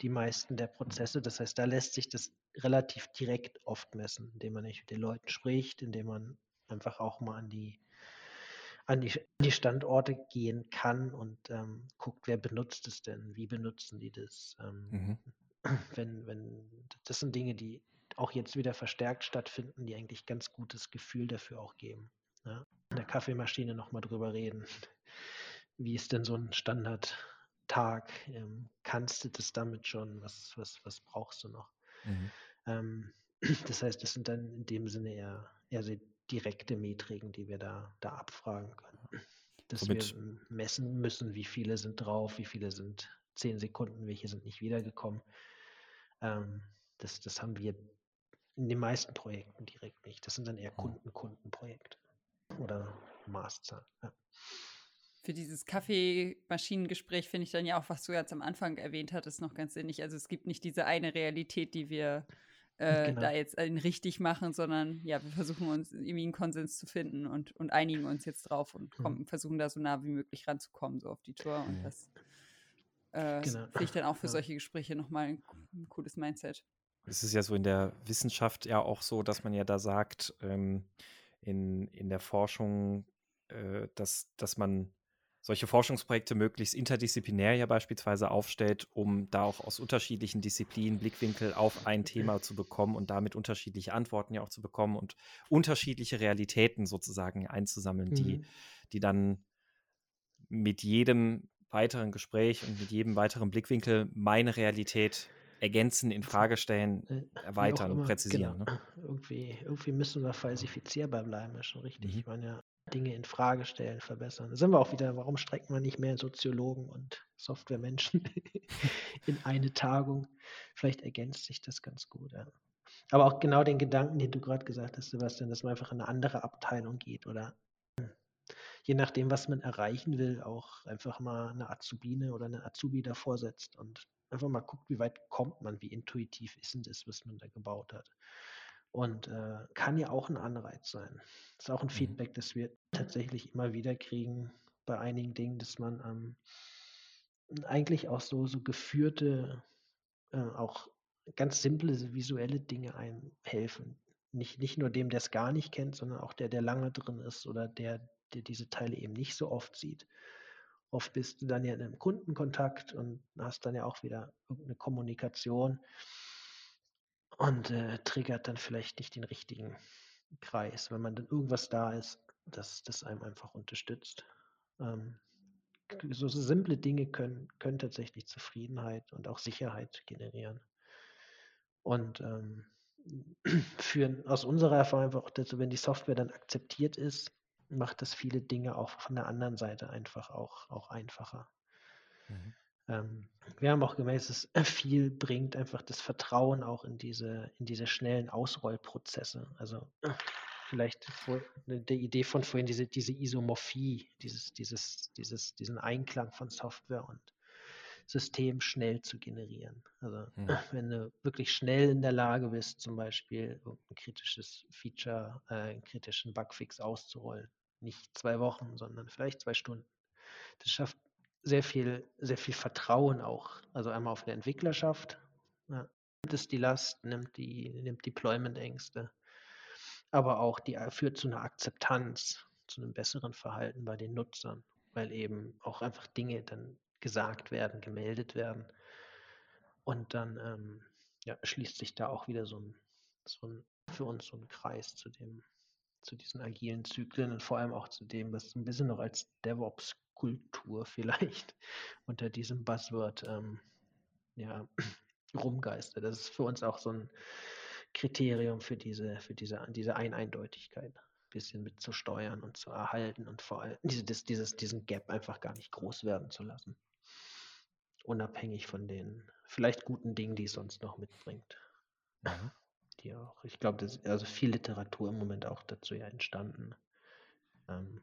die meisten der Prozesse. Das heißt, da lässt sich das relativ direkt oft messen, indem man nicht mit den Leuten spricht, indem man einfach auch mal an die, an die, die Standorte gehen kann und ähm, guckt, wer benutzt es denn, wie benutzen die das. Ähm, mhm. wenn, wenn, das sind Dinge, die auch jetzt wieder verstärkt stattfinden, die eigentlich ganz gutes Gefühl dafür auch geben. Ja? In der Kaffeemaschine nochmal drüber reden wie ist denn so ein Standardtag? Ähm, kannst du das damit schon? Was, was, was brauchst du noch? Mhm. Ähm, das heißt, das sind dann in dem Sinne eher, eher sehr direkte Metriken, die wir da, da abfragen können. Dass Somit. wir messen müssen, wie viele sind drauf, wie viele sind zehn Sekunden, welche sind nicht wiedergekommen. Ähm, das, das haben wir in den meisten Projekten direkt nicht. Das sind dann eher Kunden-Kundenprojekte oder Maßzahlen. Ja für dieses Kaffeemaschinengespräch finde ich dann ja auch, was du jetzt am Anfang erwähnt hattest, noch ganz sinnig. Also es gibt nicht diese eine Realität, die wir äh, genau. da jetzt richtig machen, sondern ja, wir versuchen uns irgendwie einen Konsens zu finden und, und einigen uns jetzt drauf und kommen, mhm. versuchen da so nah wie möglich ranzukommen, so auf die Tour. Und das äh, genau. finde ich dann auch für ja. solche Gespräche nochmal ein, ein cooles Mindset. Es ist ja so in der Wissenschaft ja auch so, dass man ja da sagt, ähm, in, in der Forschung, äh, dass, dass man solche Forschungsprojekte möglichst interdisziplinär ja beispielsweise aufstellt, um da auch aus unterschiedlichen Disziplinen Blickwinkel auf ein Thema zu bekommen und damit unterschiedliche Antworten ja auch zu bekommen und unterschiedliche Realitäten sozusagen einzusammeln, mhm. die, die dann mit jedem weiteren Gespräch und mit jedem weiteren Blickwinkel meine Realität ergänzen, in Frage stellen, äh, erweitern und präzisieren. Genau. Ne? Irgendwie, irgendwie müssen wir falsifizierbar bleiben, ist schon richtig. Mhm. Ich meine ja, Dinge in Frage stellen, verbessern. Da sind wir auch wieder, warum streckt man nicht mehr Soziologen und Softwaremenschen in eine Tagung? Vielleicht ergänzt sich das ganz gut. Ja. Aber auch genau den Gedanken, den du gerade gesagt hast, Sebastian, dass man einfach in eine andere Abteilung geht oder je nachdem, was man erreichen will, auch einfach mal eine Azubine oder eine Azubi davor setzt und einfach mal guckt, wie weit kommt man, wie intuitiv ist denn das, was man da gebaut hat. Und äh, kann ja auch ein Anreiz sein. Das ist auch ein mhm. Feedback, das wir tatsächlich immer wieder kriegen bei einigen Dingen, dass man ähm, eigentlich auch so, so geführte, äh, auch ganz simple visuelle Dinge einhelfen. Nicht, nicht nur dem, der es gar nicht kennt, sondern auch der, der lange drin ist oder der, der diese Teile eben nicht so oft sieht. Oft bist du dann ja in einem Kundenkontakt und hast dann ja auch wieder irgendeine Kommunikation und äh, triggert dann vielleicht nicht den richtigen Kreis, wenn man dann irgendwas da ist, das, das einem einfach unterstützt. Ähm, so, simple Dinge können, können tatsächlich Zufriedenheit und auch Sicherheit generieren. Und ähm, führen aus unserer Erfahrung auch dazu, wenn die Software dann akzeptiert ist, macht das viele Dinge auch von der anderen Seite einfach auch, auch einfacher. Mhm. Ähm, wir haben auch gemerkt, dass es viel bringt, einfach das Vertrauen auch in diese, in diese schnellen Ausrollprozesse. Also vielleicht ne, die Idee von vorhin, diese, diese Isomorphie, dieses, dieses, dieses, diesen Einklang von Software und System schnell zu generieren. Also mhm. wenn du wirklich schnell in der Lage bist, zum Beispiel ein kritisches Feature, äh, einen kritischen Bugfix auszurollen, nicht zwei Wochen, sondern vielleicht zwei Stunden. Das schafft sehr viel, sehr viel Vertrauen auch. Also einmal auf eine Entwicklerschaft, ja, nimmt es die Last, nimmt die, nimmt Deployment-Ängste, aber auch die äh, führt zu einer Akzeptanz, zu einem besseren Verhalten bei den Nutzern, weil eben auch einfach Dinge dann gesagt werden, gemeldet werden. Und dann ähm, ja, schließt sich da auch wieder so ein, so ein, für uns so ein Kreis zu dem, zu diesen agilen Zyklen und vor allem auch zu dem, was ein bisschen noch als DevOps-Kultur vielleicht unter diesem Buzzword ähm, ja, rumgeistert. Das ist für uns auch so ein Kriterium für diese, für diese, diese Eineindeutigkeit ein bisschen mitzusteuern und zu erhalten und vor allem diese, dieses, diesen Gap einfach gar nicht groß werden zu lassen. Unabhängig von den vielleicht guten Dingen, die es sonst noch mitbringt. Mhm die auch, ich glaube, also viel Literatur im Moment auch dazu ja entstanden. Ähm,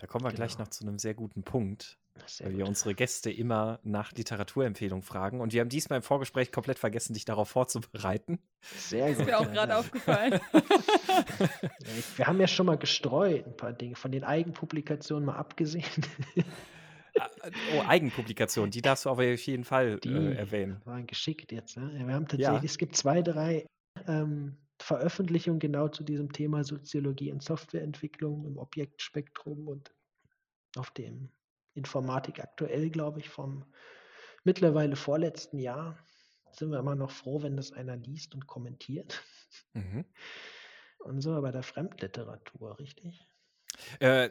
da kommen wir genau. gleich noch zu einem sehr guten Punkt, sehr weil gut. wir unsere Gäste immer nach Literaturempfehlungen fragen. Und wir haben diesmal im Vorgespräch komplett vergessen, dich darauf vorzubereiten. Sehr gut. Das ist mir auch gerade aufgefallen. wir haben ja schon mal gestreut, ein paar Dinge, von den Eigenpublikationen mal abgesehen. Ah, oh, Eigenpublikation, die darfst du aber auf jeden Fall die äh, erwähnen. Waren geschickt jetzt. Ne? Wir haben tatsächlich, ja. es gibt zwei, drei ähm, Veröffentlichungen genau zu diesem Thema Soziologie und Softwareentwicklung im Objektspektrum und auf dem Informatik aktuell, glaube ich, vom mittlerweile vorletzten Jahr. Sind wir immer noch froh, wenn das einer liest und kommentiert. Mhm. Und so bei der Fremdliteratur, richtig? Äh,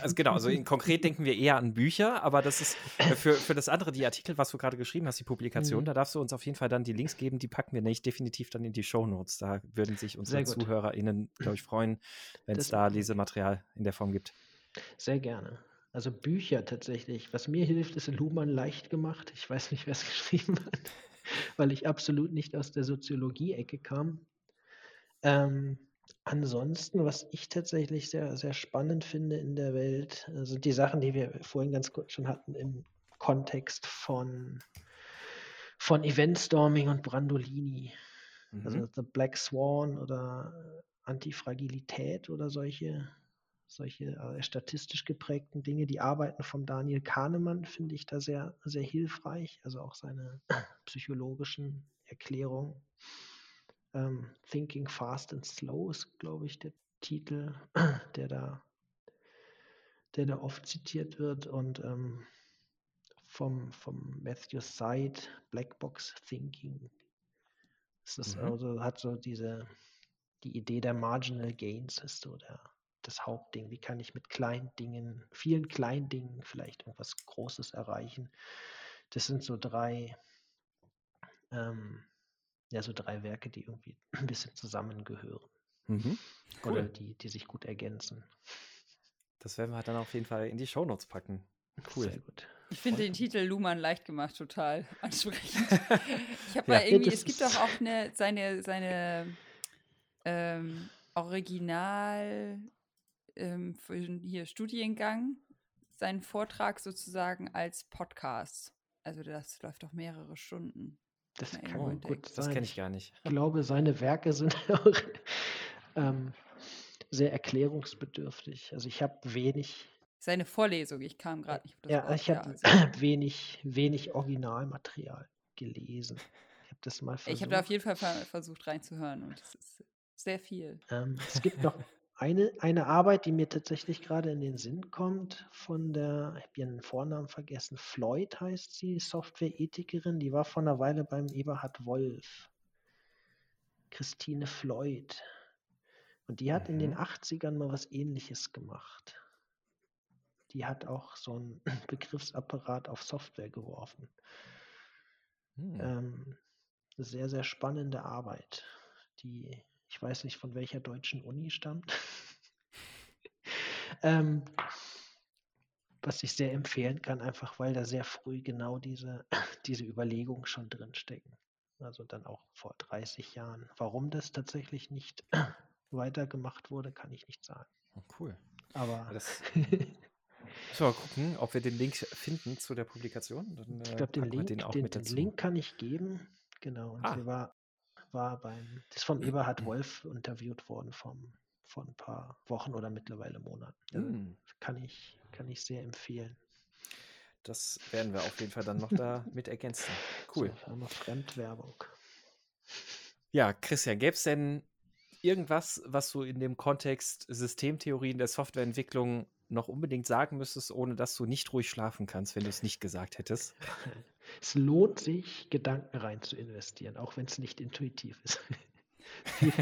also genau, also konkret denken wir eher an Bücher, aber das ist äh, für, für das andere, die Artikel, was du gerade geschrieben hast, die Publikation, mhm. da darfst du uns auf jeden Fall dann die Links geben, die packen wir nicht definitiv dann in die Show Notes. Da würden sich unsere ZuhörerInnen, glaube ich, freuen, wenn es da Lesematerial in der Form gibt. Sehr gerne. Also Bücher tatsächlich. Was mir hilft, ist Luhmann leicht gemacht. Ich weiß nicht, wer es geschrieben hat, weil ich absolut nicht aus der Soziologie-Ecke kam. Ähm, Ansonsten, was ich tatsächlich sehr, sehr spannend finde in der Welt, also die Sachen, die wir vorhin ganz kurz schon hatten im Kontext von, von Eventstorming und Brandolini. Also mhm. Also The Black Swan oder Antifragilität oder solche, solche äh, statistisch geprägten Dinge. Die Arbeiten von Daniel Kahnemann finde ich da sehr, sehr hilfreich, also auch seine psychologischen Erklärungen. Ähm, Thinking Fast and Slow ist, glaube ich, der Titel, der da, der da oft zitiert wird. Und ähm, vom, vom Matthew Side, Blackbox Thinking. Es ist mhm. also, hat so diese, die Idee der Marginal Gains ist so der, das Hauptding. Wie kann ich mit kleinen Dingen, vielen kleinen Dingen vielleicht irgendwas Großes erreichen? Das sind so drei ähm, ja, so drei Werke, die irgendwie ein bisschen zusammengehören. Mhm. Cool. Oder die, die sich gut ergänzen. Das werden wir dann auf jeden Fall in die Shownotes packen. Cool. Sehr gut. Ich finde den Titel Luhmann leicht gemacht total ansprechend. ich habe ja, mal irgendwie, es gibt doch auch eine, seine, seine ähm, Original ähm, für hier Studiengang, seinen Vortrag sozusagen als Podcast. Also das läuft doch mehrere Stunden. Das kann oh, gut sein. Das kenne ich gar nicht. Ich glaube, seine Werke sind auch ähm, sehr erklärungsbedürftig. Also ich habe wenig. Seine Vorlesung, ich kam gerade nicht auf das Ja, Wort. ich habe also. wenig, wenig Originalmaterial gelesen. Ich habe das mal versucht. Ich habe da auf jeden Fall versucht reinzuhören und es ist sehr viel. Ähm, es gibt noch eine, eine Arbeit, die mir tatsächlich gerade in den Sinn kommt, von der, ich habe ihren Vornamen vergessen, Floyd heißt sie, Software-Ethikerin, die war vor einer Weile beim Eberhard Wolf. Christine Floyd. Und die hat mhm. in den 80ern mal was ähnliches gemacht. Die hat auch so einen Begriffsapparat auf Software geworfen. Mhm. Ähm, sehr, sehr spannende Arbeit, die ich weiß nicht, von welcher deutschen Uni stammt. ähm, was ich sehr empfehlen kann, einfach weil da sehr früh genau diese, diese Überlegungen schon drinstecken. Also dann auch vor 30 Jahren. Warum das tatsächlich nicht weitergemacht wurde, kann ich nicht sagen. Oh, cool. Aber das, müssen wir mal gucken, ob wir den Link finden zu der Publikation. Dann, ich glaube, den, Link, den, den, den Link kann ich geben. Genau. Und ah. sie war, war beim, das ist von Eberhard Wolf interviewt worden vom, vor ein paar Wochen oder mittlerweile Monaten. Mm. kann, ich, kann ich sehr empfehlen. Das werden wir auf jeden Fall dann noch da mit ergänzen. Cool. So, noch Fremdwerbung. Ja, Christian, gäbe es denn irgendwas, was du in dem Kontext Systemtheorien der Softwareentwicklung noch unbedingt sagen müsstest, ohne dass du nicht ruhig schlafen kannst, wenn du es nicht gesagt hättest? Es lohnt sich, Gedanken rein zu investieren, auch wenn es nicht intuitiv ist. viel,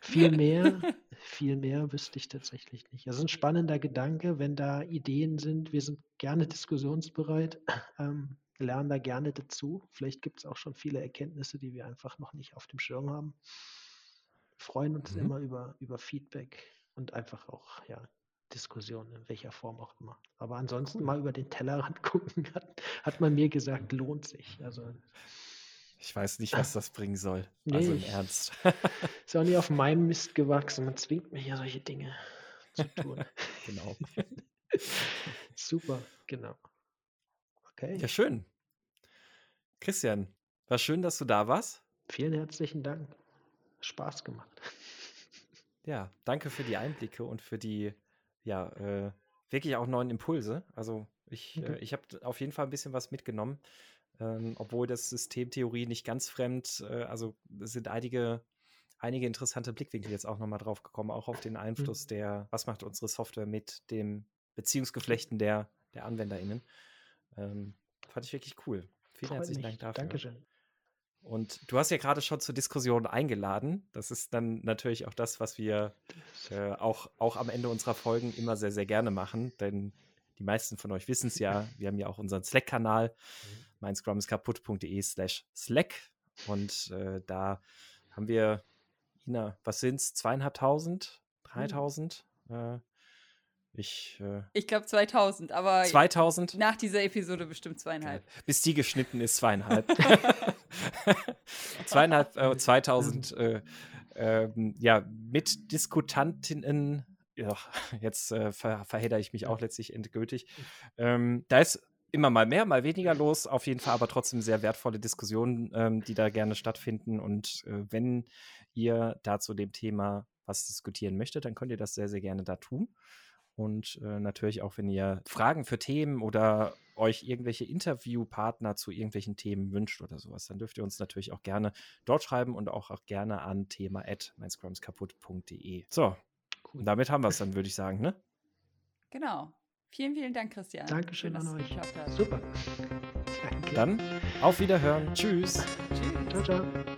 viel, mehr, viel mehr wüsste ich tatsächlich nicht. Das ist ein spannender Gedanke, wenn da Ideen sind. Wir sind gerne diskussionsbereit, ähm, lernen da gerne dazu. Vielleicht gibt es auch schon viele Erkenntnisse, die wir einfach noch nicht auf dem Schirm haben. Wir freuen uns mhm. immer über, über Feedback und einfach auch ja, Diskussionen, in welcher Form auch immer. Aber ansonsten cool. mal über den Tellerrand gucken, hat, hat man mir gesagt, lohnt sich. Also ich weiß nicht, was das bringen soll. Nee, also im Ernst. Ist auch nie auf meinem Mist gewachsen. Man zwingt mich ja solche Dinge zu tun. genau. Super, genau. Okay. Ja, schön. Christian, war schön, dass du da warst. Vielen herzlichen Dank. Spaß gemacht. Ja, danke für die Einblicke und für die, ja, äh, wirklich auch neuen Impulse. Also ich, okay. äh, ich habe auf jeden Fall ein bisschen was mitgenommen. Ähm, obwohl das Systemtheorie nicht ganz fremd, äh, also sind einige, einige interessante Blickwinkel jetzt auch nochmal drauf gekommen, auch auf den Einfluss mhm. der, was macht unsere Software mit dem Beziehungsgeflechten der, der AnwenderInnen. Ähm, fand ich wirklich cool. Vielen Freut herzlichen mich. Dank dafür. Dankeschön. Und du hast ja gerade schon zur Diskussion eingeladen. Das ist dann natürlich auch das, was wir äh, auch, auch am Ende unserer Folgen immer sehr, sehr gerne machen. Denn die meisten von euch wissen es ja, wir haben ja auch unseren Slack-Kanal. Mhm mein Scrum ist kaputt.de slash Slack. Und äh, da haben wir, Ina, was sind es? Zweieinhalbtausend? Dreitausend? Hm. Äh, ich, äh, ich glaube 2000, aber 2000? nach dieser Episode bestimmt zweieinhalb. Bis die geschnitten ist, zweieinhalb. zweieinhalb, äh, 2000, äh, ähm, ja, Mitdiskutantinnen, ja, jetzt äh, ver verhedder ich mich auch letztlich endgültig. Ähm, da ist immer mal mehr, mal weniger los. Auf jeden Fall aber trotzdem sehr wertvolle Diskussionen, ähm, die da gerne stattfinden. Und äh, wenn ihr da zu dem Thema was diskutieren möchtet, dann könnt ihr das sehr, sehr gerne da tun. Und äh, natürlich auch, wenn ihr Fragen für Themen oder euch irgendwelche Interviewpartner zu irgendwelchen Themen wünscht oder sowas, dann dürft ihr uns natürlich auch gerne dort schreiben und auch, auch gerne an thema at meinscrumskaputt.de. So, cool. damit haben wir es dann, würde ich sagen, ne? Genau. Vielen, vielen Dank, Christian. Dankeschön Schön, an euch. Super. Danke. Dann auf Wiederhören. Tschüss. Tschüss. Ciao, ciao.